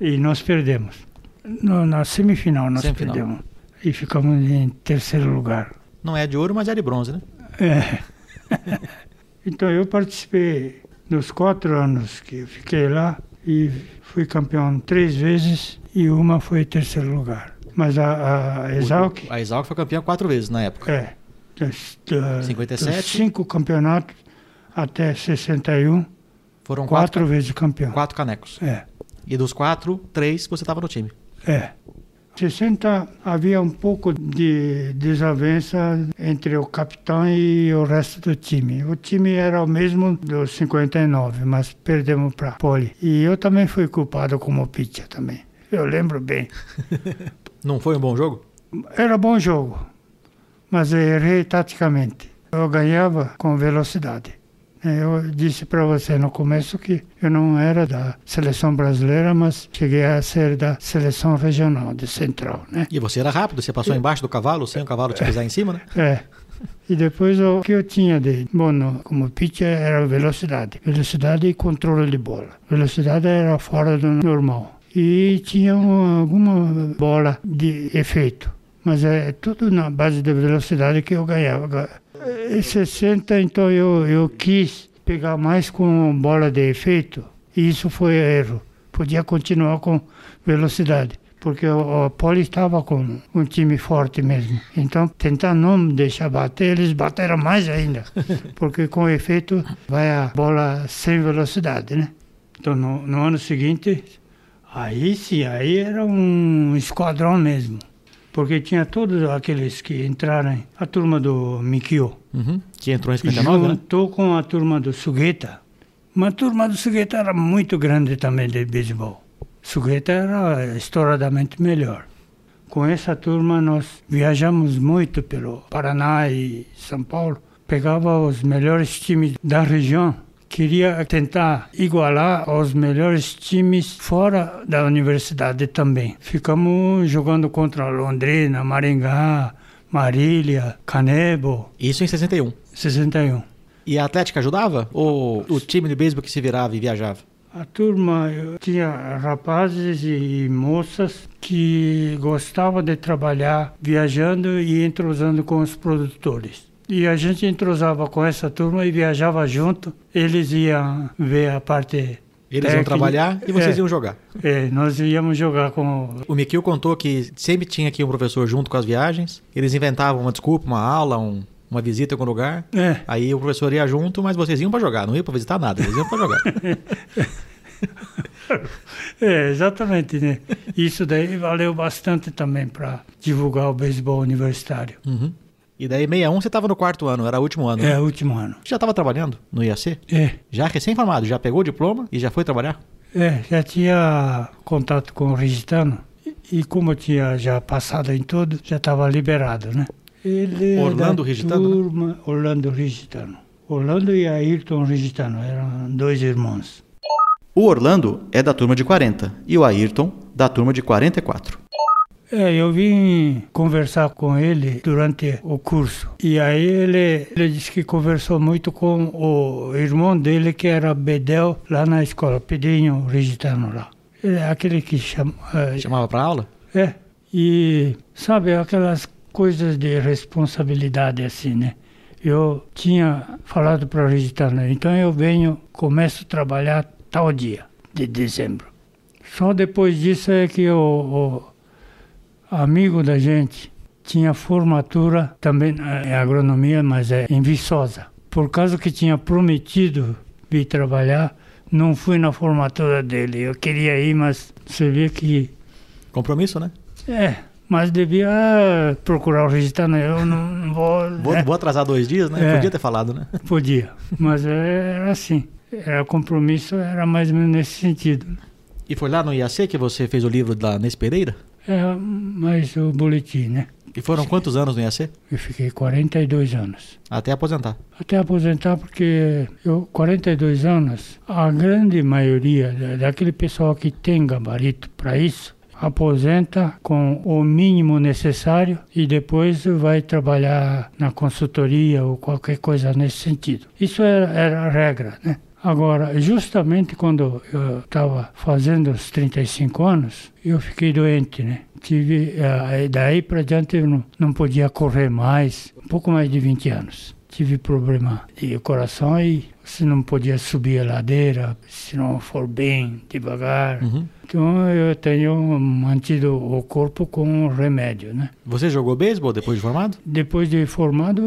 E nós perdemos. No- na semifinal nós Semifinal. perdemos. E ficamos em terceiro lugar. Não é de ouro, mas é de bronze, né? É. [laughs] então eu participei dos quatro anos que fiquei lá e fui campeão três vezes e uma foi terceiro lugar. Mas a, a Exalc, A Exalc foi campeã quatro vezes na época. é, das, da- 57? dos cinco campeonatos até 61, Foram quatro, quatro vezes campeão. quatro canecos. É, E dos quatro, três você estava no time. é. 60 havia um pouco de desavença entre o capitão e o resto do time. O time era o mesmo dos 59, mas perdemos para Poli. E eu também fui culpado como pitcher também. Eu lembro bem. [laughs] Não foi um bom jogo? Era bom jogo, mas eu errei taticamente. Eu ganhava com velocidade. Eu disse para você no começo que eu não era da seleção brasileira, mas cheguei a ser da seleção regional, de Central, né? E você era rápido, você passou embaixo do cavalo sem o cavalo te pisar em cima, né? É. E depois o que eu tinha de bom no- como pitcher era velocidade. Velocidade e controle de bola. Velocidade era fora do normal. E tinha uma- alguma bola de efeito. Mas é tudo na base da velocidade que eu ganhava. Em 60, então eu, eu quis pegar mais com bola de efeito. E isso foi erro. Podia continuar com velocidade porque o, o Poli estava com um time forte mesmo. Então, tentar não deixar bater, eles bateram mais ainda, [laughs] porque com efeito vai a bola sem velocidade, né? Então, no, no ano seguinte, aí sim, aí era um esquadrão mesmo, porque tinha todos aqueles que entraram, a turma do Mikio, Uhum. Que entrou em 59, né? juntou com a turma do Sugueta. Uma turma do Sugueta era muito grande também de beisebol. Sugueta era estouradamente melhor. Com essa turma nós viajamos muito pelo Paraná e São Paulo. Pegava os melhores times da região. Queria tentar igualar os melhores times fora da universidade também. Ficamos jogando contra Londrina, Maringá, Marília, Canebo, Isso em 61. 61. E a Atlética ajudava? Ou o time de beisebol que se virava e viajava? A turma tinha rapazes e moças que gostavam de trabalhar viajando e entrosando com os produtores. E a gente entrosava com essa turma e viajava junto. Eles iam ver a parte. Eles iam trabalhar e vocês É, iam jogar. É, nós íamos jogar com. O Mikio contou que sempre tinha aqui um professor junto com as viagens. Eles inventavam uma desculpa, uma aula, um- uma visita em algum lugar. É, Aí o professor ia junto, mas vocês iam pra jogar, não iam pra visitar nada, eles iam pra jogar. [laughs] é, exatamente, né? Isso daí valeu bastante também para divulgar o beisebol universitário. Uhum. E daí, 61, você tava no quarto ano, era o último ano. É, né? o último ano. Já tava trabalhando no IAC? É. Já recém-formado, já pegou o diploma e já foi trabalhar? É, já tinha contato com o Rigitano e, e como eu tinha já passado em tudo, já estava liberado, né? Ele Orlando da Rigitano, né? Turma, Orlando Rigitano. Orlando e Ayrton Rigitano eram dois irmãos. O Orlando é da turma de 40 e o Ayrton da turma de 44. É, eu vim conversar com ele durante o curso. E aí ele, ele disse que conversou muito com o irmão dele, que era Bedel, lá na escola, Pedrinho Rigitano lá. Ele é aquele que chama, eh, Chamava pra aula? É, e sabe aquelas coisas de responsabilidade assim, né? Eu tinha falado para o Rigitano, então eu venho, começo a trabalhar tal dia de dezembro. Só depois disso é que o, o amigo da gente tinha formatura também eh, em agronomia, mas é em Viçosa. Por causa que tinha prometido vir trabalhar, não fui na formatura dele. Eu queria ir, mas você vê que Compromisso, né? é, mas devia procurar o Rigitano. Eu não, não vou. [laughs] Vou, né? vou atrasar dois dias, né? É. Podia ter falado, né? [laughs] Podia, mas era assim. Era compromisso, era mais ou menos nesse sentido. E foi lá no IAC que você fez o livro da Nes Pereira? É, mas o boletim, né? E foram quantos anos no IAC? Eu fiquei 42 anos. Até aposentar. Até aposentar, porque eu, 42 anos, a grande maioria da- daquele pessoal que tem gabarito para isso, aposenta com o mínimo necessário e depois vai trabalhar na consultoria ou qualquer coisa nesse sentido. Isso era, era a regra, né? Agora, justamente quando eu estava fazendo os 35 anos, eu fiquei doente, né? Tive, eh, daí para diante eu não, não podia correr mais, um pouco mais de 20 anos. Tive problema de coração e se não podia subir a ladeira, se não for bem, devagar. Então eu tenho mantido o corpo com remédio, né? Você jogou beisebol depois de formado? Depois de formado,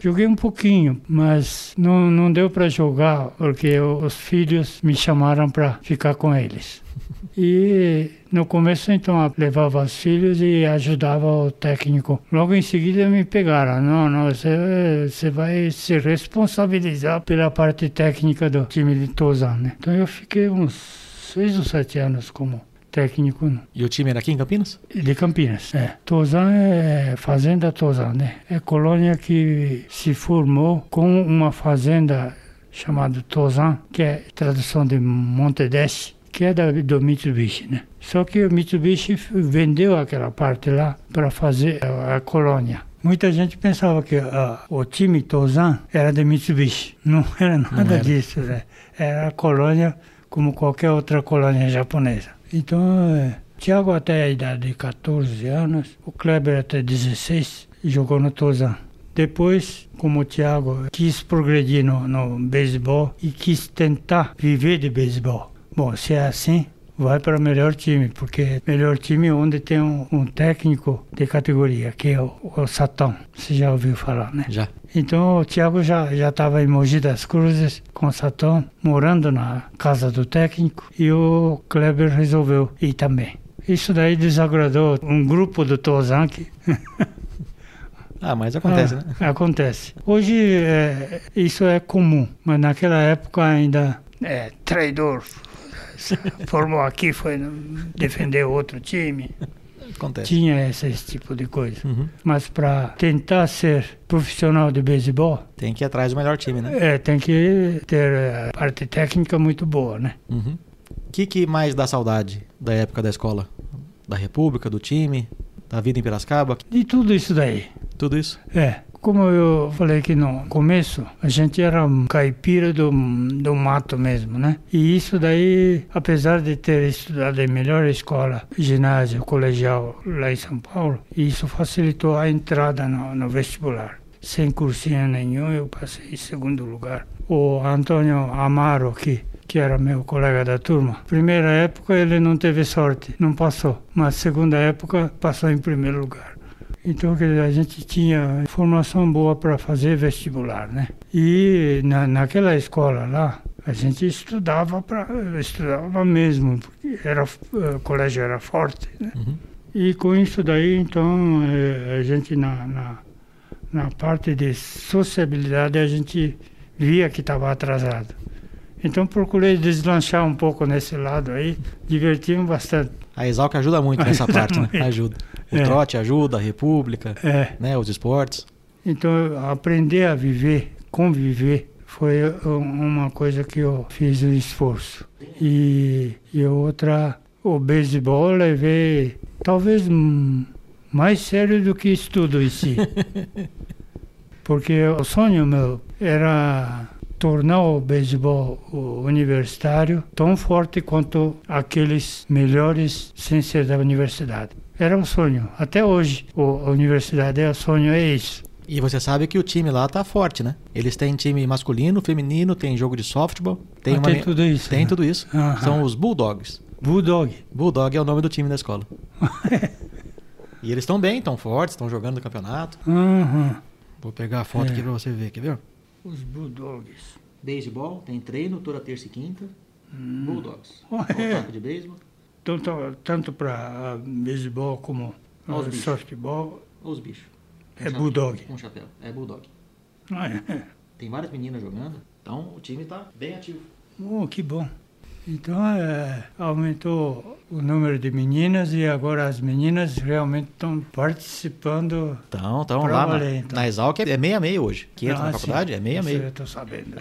joguei um pouquinho, mas não, não deu para jogar porque os filhos me chamaram para ficar com eles. [laughs] E no começo, então, levava os filhos e ajudava o técnico. Logo em seguida me pegaram. Não, não, você, vai se responsabilizar pela parte técnica do time de Tozan, né? Então eu fiquei uns seis ou sete anos como técnico né? E o time era aqui em Campinas? de Campinas. É. Tozan é fazenda Tozan, né? É colônia que se formou com uma fazenda chamada Tozan, que é tradução de Montedeste, que é da, do Mitsubishi, né? Só que o Mitsubishi vendeu aquela parte lá para fazer a, a colônia. Muita gente pensava que ah, o time Tozan era de Mitsubishi. Não [laughs] era nada era. disso, né? Era a colônia como qualquer outra colônia japonesa. Então, é, Tiago até a idade de 14 anos, o Kleber até 16, jogou no Tozan. Depois, como o Thiago quis progredir no, no beisebol e quis tentar viver de beisebol. Bom, se é assim, vai para o melhor time, porque melhor time é onde tem um, um técnico de categoria, que é o, o Satão. Você já ouviu falar, né? Já. Então o Thiago já já estava em Mogi das Cruzes com o Satão, morando na casa do técnico, e o Kleber resolveu ir também. Isso daí desagradou um grupo do Tozan que [laughs] Ah, mas acontece, ah, né? Acontece. Hoje é, isso é comum, mas naquela época ainda é traidor. [laughs] Formou aqui, foi defender outro time. Acontece. Tinha esse, esse tipo de coisa. Uhum. Mas para tentar ser profissional de beisebol, Tem que ir atrás do melhor time, né? é, tem que ter a parte técnica muito boa, né? Uhum. O que, que mais dá saudade da época da escola? Da República, do time, da vida em Piracicaba? De tudo isso daí. Tudo isso? É, como eu falei que no começo, a gente era um caipira do, do mato mesmo, né? E isso daí, apesar de ter estudado em melhor escola, ginásio, colegial lá em São Paulo, isso facilitou a entrada no, no vestibular. Sem cursinho nenhum, eu passei em segundo lugar. O Antônio Amaro, que, que era meu colega da turma, primeira época ele não teve sorte, não passou. Mas segunda época, passou em primeiro lugar. Então, quer dizer, a gente tinha formação boa para fazer vestibular, né? E na, naquela escola lá, a gente estudava para estudava mesmo, porque era eh, o colégio era forte, né? Uhum. E com isso daí, então, eh, a gente na, na, na parte de sociabilidade, a gente via que estava atrasado. Então, procurei deslanchar um pouco nesse lado aí, divertimos bastante. A Exalc ajuda muito nessa [laughs] parte, né? Ajuda. O É. trote ajuda, a República, É. né? Os esportes. Então, aprender a viver, conviver, foi um- uma coisa que eu fiz um esforço. E, e outra, o beisebol eu levei talvez mais sério do que estudo em si. [laughs] Porque o sonho meu era tornar o beisebol universitário tão forte quanto aqueles melhores sem ser da universidade. Era um sonho. Até hoje, o, a universidade é o sonho, é isso. E você sabe que o time lá tá forte, né? Eles têm time masculino, feminino, tem jogo de softball, tem Ah, uma tem tudo isso, Tem né? tudo isso. São os Bulldogs. Bulldog. Bulldog é o nome do time da escola. [laughs] e eles estão bem, estão fortes, estão jogando no campeonato. Vou pegar a foto É. aqui pra você ver, quer ver? Os Bulldogs. Beisebol, tem treino toda terça e quinta. Bulldogs. Oh, é. Ataque de beisebol. Tanto, tanto para beisebol como os ah, bichos. softball. Os bichos. É Bulldog. Com chapéu. É Bulldog. Ah, é. Tem várias meninas jogando, então o time tá bem ativo. Oh, que bom. Então, é, aumentou o número de meninas e agora as meninas realmente estão participando. Então, então Pra lá na, valer, então. na Exalc é meia meia hoje. Que entra Ah, na sim. faculdade é meia meia. Eu estou sabendo.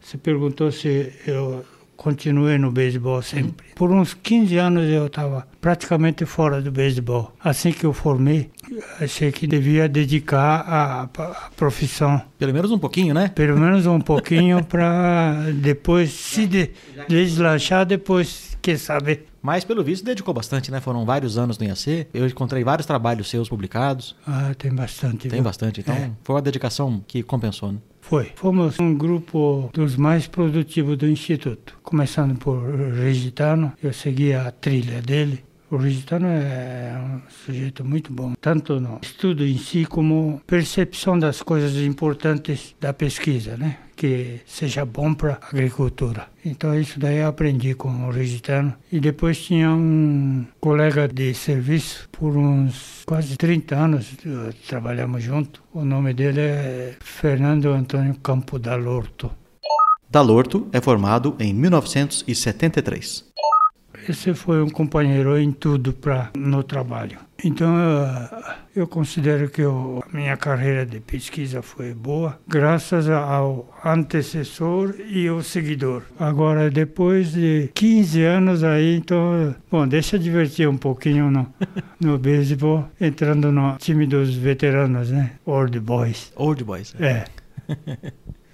Você perguntou se eu continuei no beisebol sempre. Por uns 15 anos eu estava praticamente fora do beisebol. Assim que eu formei, achei que devia dedicar a, a profissão. Pelo menos um pouquinho, né? Pelo menos um pouquinho [laughs] para depois se de, deslanchar, depois, quem sabe. Mas pelo visto dedicou bastante, né? Foram vários anos no IAC. Eu encontrei vários trabalhos seus publicados. Ah, tem bastante. Tem viu? bastante. Então É. foi uma dedicação que compensou, né? Foi. Fomos um grupo dos mais produtivos do Instituto. Começando por Regitano, eu segui a trilha dele. O Regitano é um sujeito muito bom, tanto no estudo em si como percepção das coisas importantes da pesquisa, né? Que seja bom para a agricultura. Então isso daí eu aprendi com o Regitano. E depois tinha um colega de serviço por uns quase 30 anos, eh, trabalhamos junto. O nome dele é Fernando Antônio Campo Dalorto. Dalorto é formado em 1973. Esse foi um companheiro em tudo para no trabalho. Então eu, eu considero que eu- a minha carreira de pesquisa foi boa, graças ao antecessor e ao seguidor. Agora depois de 15 anos aí, então, bom, deixa eu divertir um pouquinho no [laughs] no beisebol, entrando no time dos veteranos, né? Old Boys. Old Boys. É. [laughs]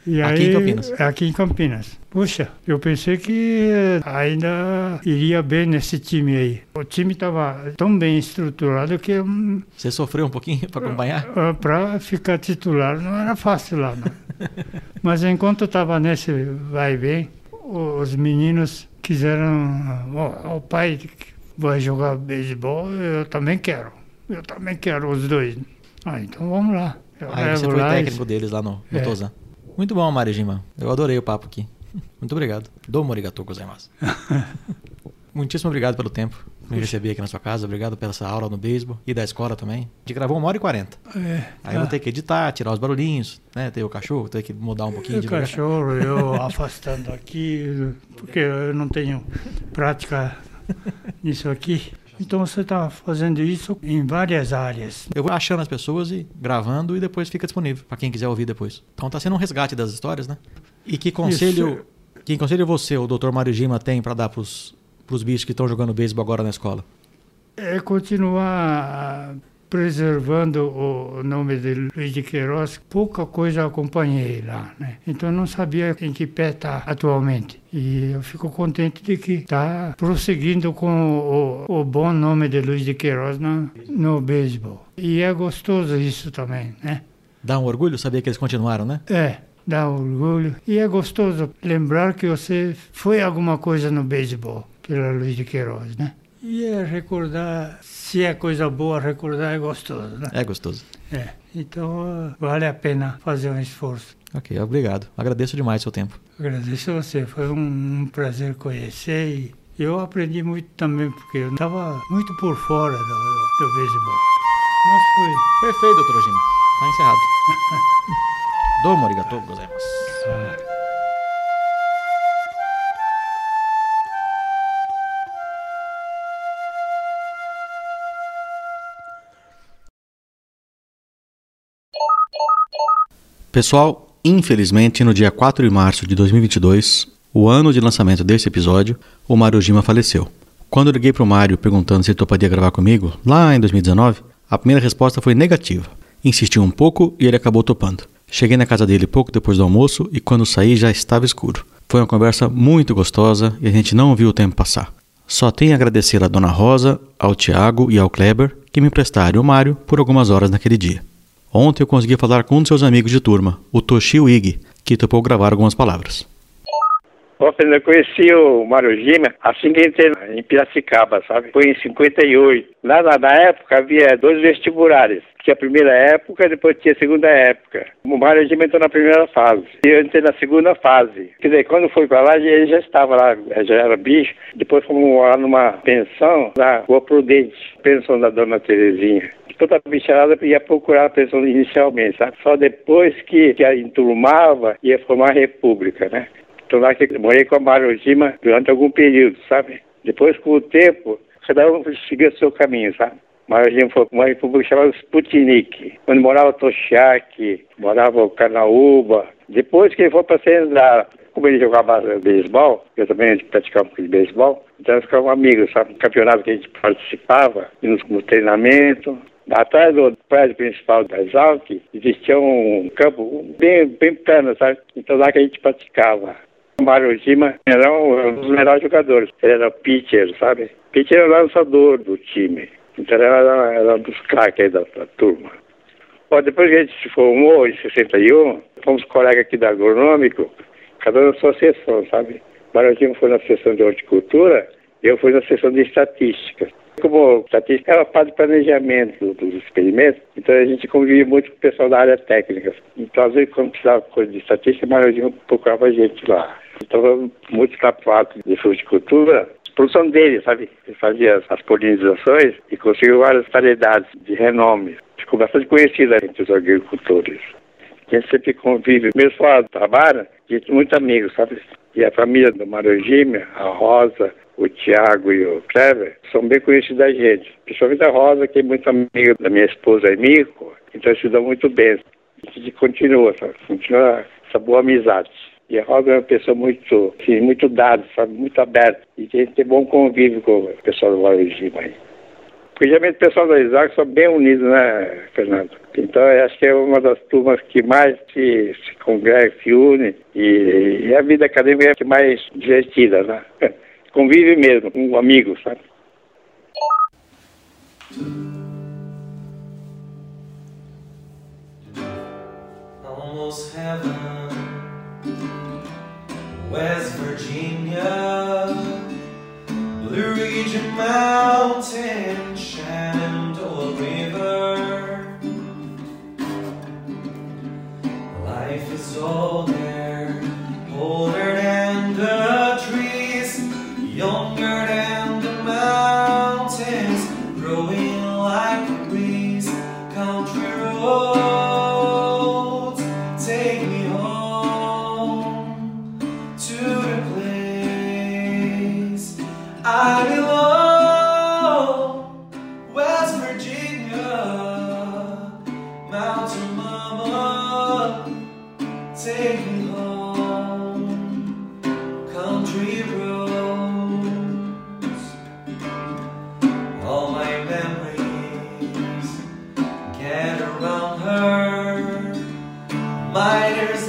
E Aqui aí, em Campinas. Aqui em Campinas. Puxa, eu pensei que eh, ainda iria bem nesse time aí. O time estava tão bem estruturado que hum, Você sofreu um pouquinho para acompanhar? para ficar titular não era fácil lá. [laughs] Mas enquanto estava nesse vai e vem, os meninos quiseram. "Ó, o pai vai jogar beisebol, eu também quero. Eu também quero os dois. Ah, então vamos lá. Eu Aí você foi lá e- técnico deles lá no, no É. Tozan. Muito bom, Mário Gima. Eu adorei o papo aqui. Muito obrigado. Domo arigatou gozaimasu. [laughs] Muitíssimo obrigado pelo tempo. Me receber aqui na sua casa. Obrigado pela essa aula no beisebol e da escola também. A gente gravou uma hora e quarenta. É, Aí eu vou ter que editar, tirar os barulhinhos, né? Ter o cachorro, ter que mudar um pouquinho O de lugar. cachorro, eu [laughs] afastando aqui, porque eu não tenho prática nisso aqui. Então você está fazendo isso em várias áreas. Eu vou achando as pessoas e gravando e depois fica disponível para quem quiser ouvir depois. Então tá sendo um resgate das histórias, né? E que conselho, que conselho você, o Dr. Mário Gima, tem para dar pros, pros bichos que estão jogando beisebol agora na escola? É continuar preservando o nome de Luiz de Queiroz. Pouca coisa acompanhei lá, né? Então não sabia em que pé está atualmente. E eu fico contente de que está prosseguindo com o, o bom nome de Luiz de Queiroz no, no beisebol. E é gostoso isso também, né? Dá um orgulho saber que eles continuaram, né? É, dá orgulho. E é gostoso lembrar que você foi alguma coisa no beisebol, pela Luiz de Queiroz, né? E é recordar, se é coisa boa, recordar é gostoso, né? É gostoso. É. Então, vale a pena fazer um esforço. Ok, obrigado. Agradeço demais o seu tempo. Agradeço a você, foi um, um prazer conhecer e eu aprendi muito também, porque eu estava muito por fora do, do beisebol. Mas foi. Perfeito, doutor Gima. Tá encerrado. [laughs] Pessoal, infelizmente no dia 4 de março de 2022, o ano de lançamento desse episódio, o Mário Jima faleceu. Quando eu liguei pro Mário perguntando se ele toparia gravar comigo, lá em 2019, a primeira resposta foi negativa. Insisti um pouco e ele acabou topando. Cheguei na casa dele pouco depois do almoço e quando saí já estava escuro. Foi uma conversa muito gostosa e a gente não viu o tempo passar. Só tenho a agradecer à Dona Rosa, ao Tiago e ao Kleber que me emprestaram o Mário por algumas horas naquele dia. Ontem eu consegui falar com um de seus amigos de turma, o Toshio Ig, que topou gravar algumas palavras. Fernando, eu conheci o Mário Gima assim que entrei em Piracicaba, sabe? Foi em 58. Lá na, na época havia dois vestibulares. Tinha a primeira época depois tinha a segunda época. O Mário Gima entrou na primeira fase. E eu entrei na segunda fase. Quer dizer, quando foi pra lá, ele já estava lá, já era bicho. Depois fomos lá numa pensão na Rua Prudente, pensão da Dona Terezinha toda a bicharada ia procurar a pensão inicialmente, sabe? Só depois que, que a enturmava ia formar a república, né? Então lá que morei com a Marojima durante algum período, sabe? Depois, com o tempo, cada um seguiu o seu caminho, sabe? Marojima foi uma república chamada Sputnik, onde morava Toshiak, morava o Carnaúba. Depois que ele foi para Sendara, como ele jogava beisebol, eu também praticava um pouco de beisebol, então nós ficávamos amigos, sabe? No campeonato que a gente participava, e no, treinamento. Atrás do prédio principal da Exalc, existia um campo bem, bem plano, sabe? Então lá que a gente praticava. O Marujima era um, um dos melhores jogadores. Ele era o pitcher, sabe? Pitcher era o lançador do time. Então era, um dos craques aí da, da turma. Bom, depois que a gente se formou, em 61, fomos colegas aqui da Agronômico, cada um na sua seção, sabe? O Marujima foi na seção de horticultura, eu fui na seção de estatística. Como estatística era parte do planejamento dos experimentos, então a gente convivia muito com o pessoal da área técnica. Então, às vezes, quando precisava coisa de estatística, Marujima procurava a gente lá. Então, muito capaz de fruticultura, produção dele, sabe? Ele fazia as polinizações e conseguiu várias variedades de renome. Ficou bastante conhecida entre os agricultores. A gente sempre convive, mesmo fora do trabalho, a gente muito amigo, sabe? E a família do Marojime, a Rosa, o Tiago e o Clever, são bem conhecidos da gente. Principalmente a Rosa, que é muito amiga da minha esposa Emiko, então se dão muito bem. A gente continua, sabe? Continua essa boa amizade. E Rosa é uma pessoa muito, assim, muito dada, sabe? Muito aberta. E tem bom convívio com o pessoal do Marojime aí. Porque geralmente o pessoal da Isaac são bem unidos, né, Fernando? Então, acho que é uma das turmas que mais se, se congrega, se une, e, e a vida acadêmica é mais divertida, né? [laughs] Convive mesmo, com um amigo, sabe? Almost heaven, West Virginia, Blue Ridge Mountain, Shenandoah River. Life is old around her. Miner's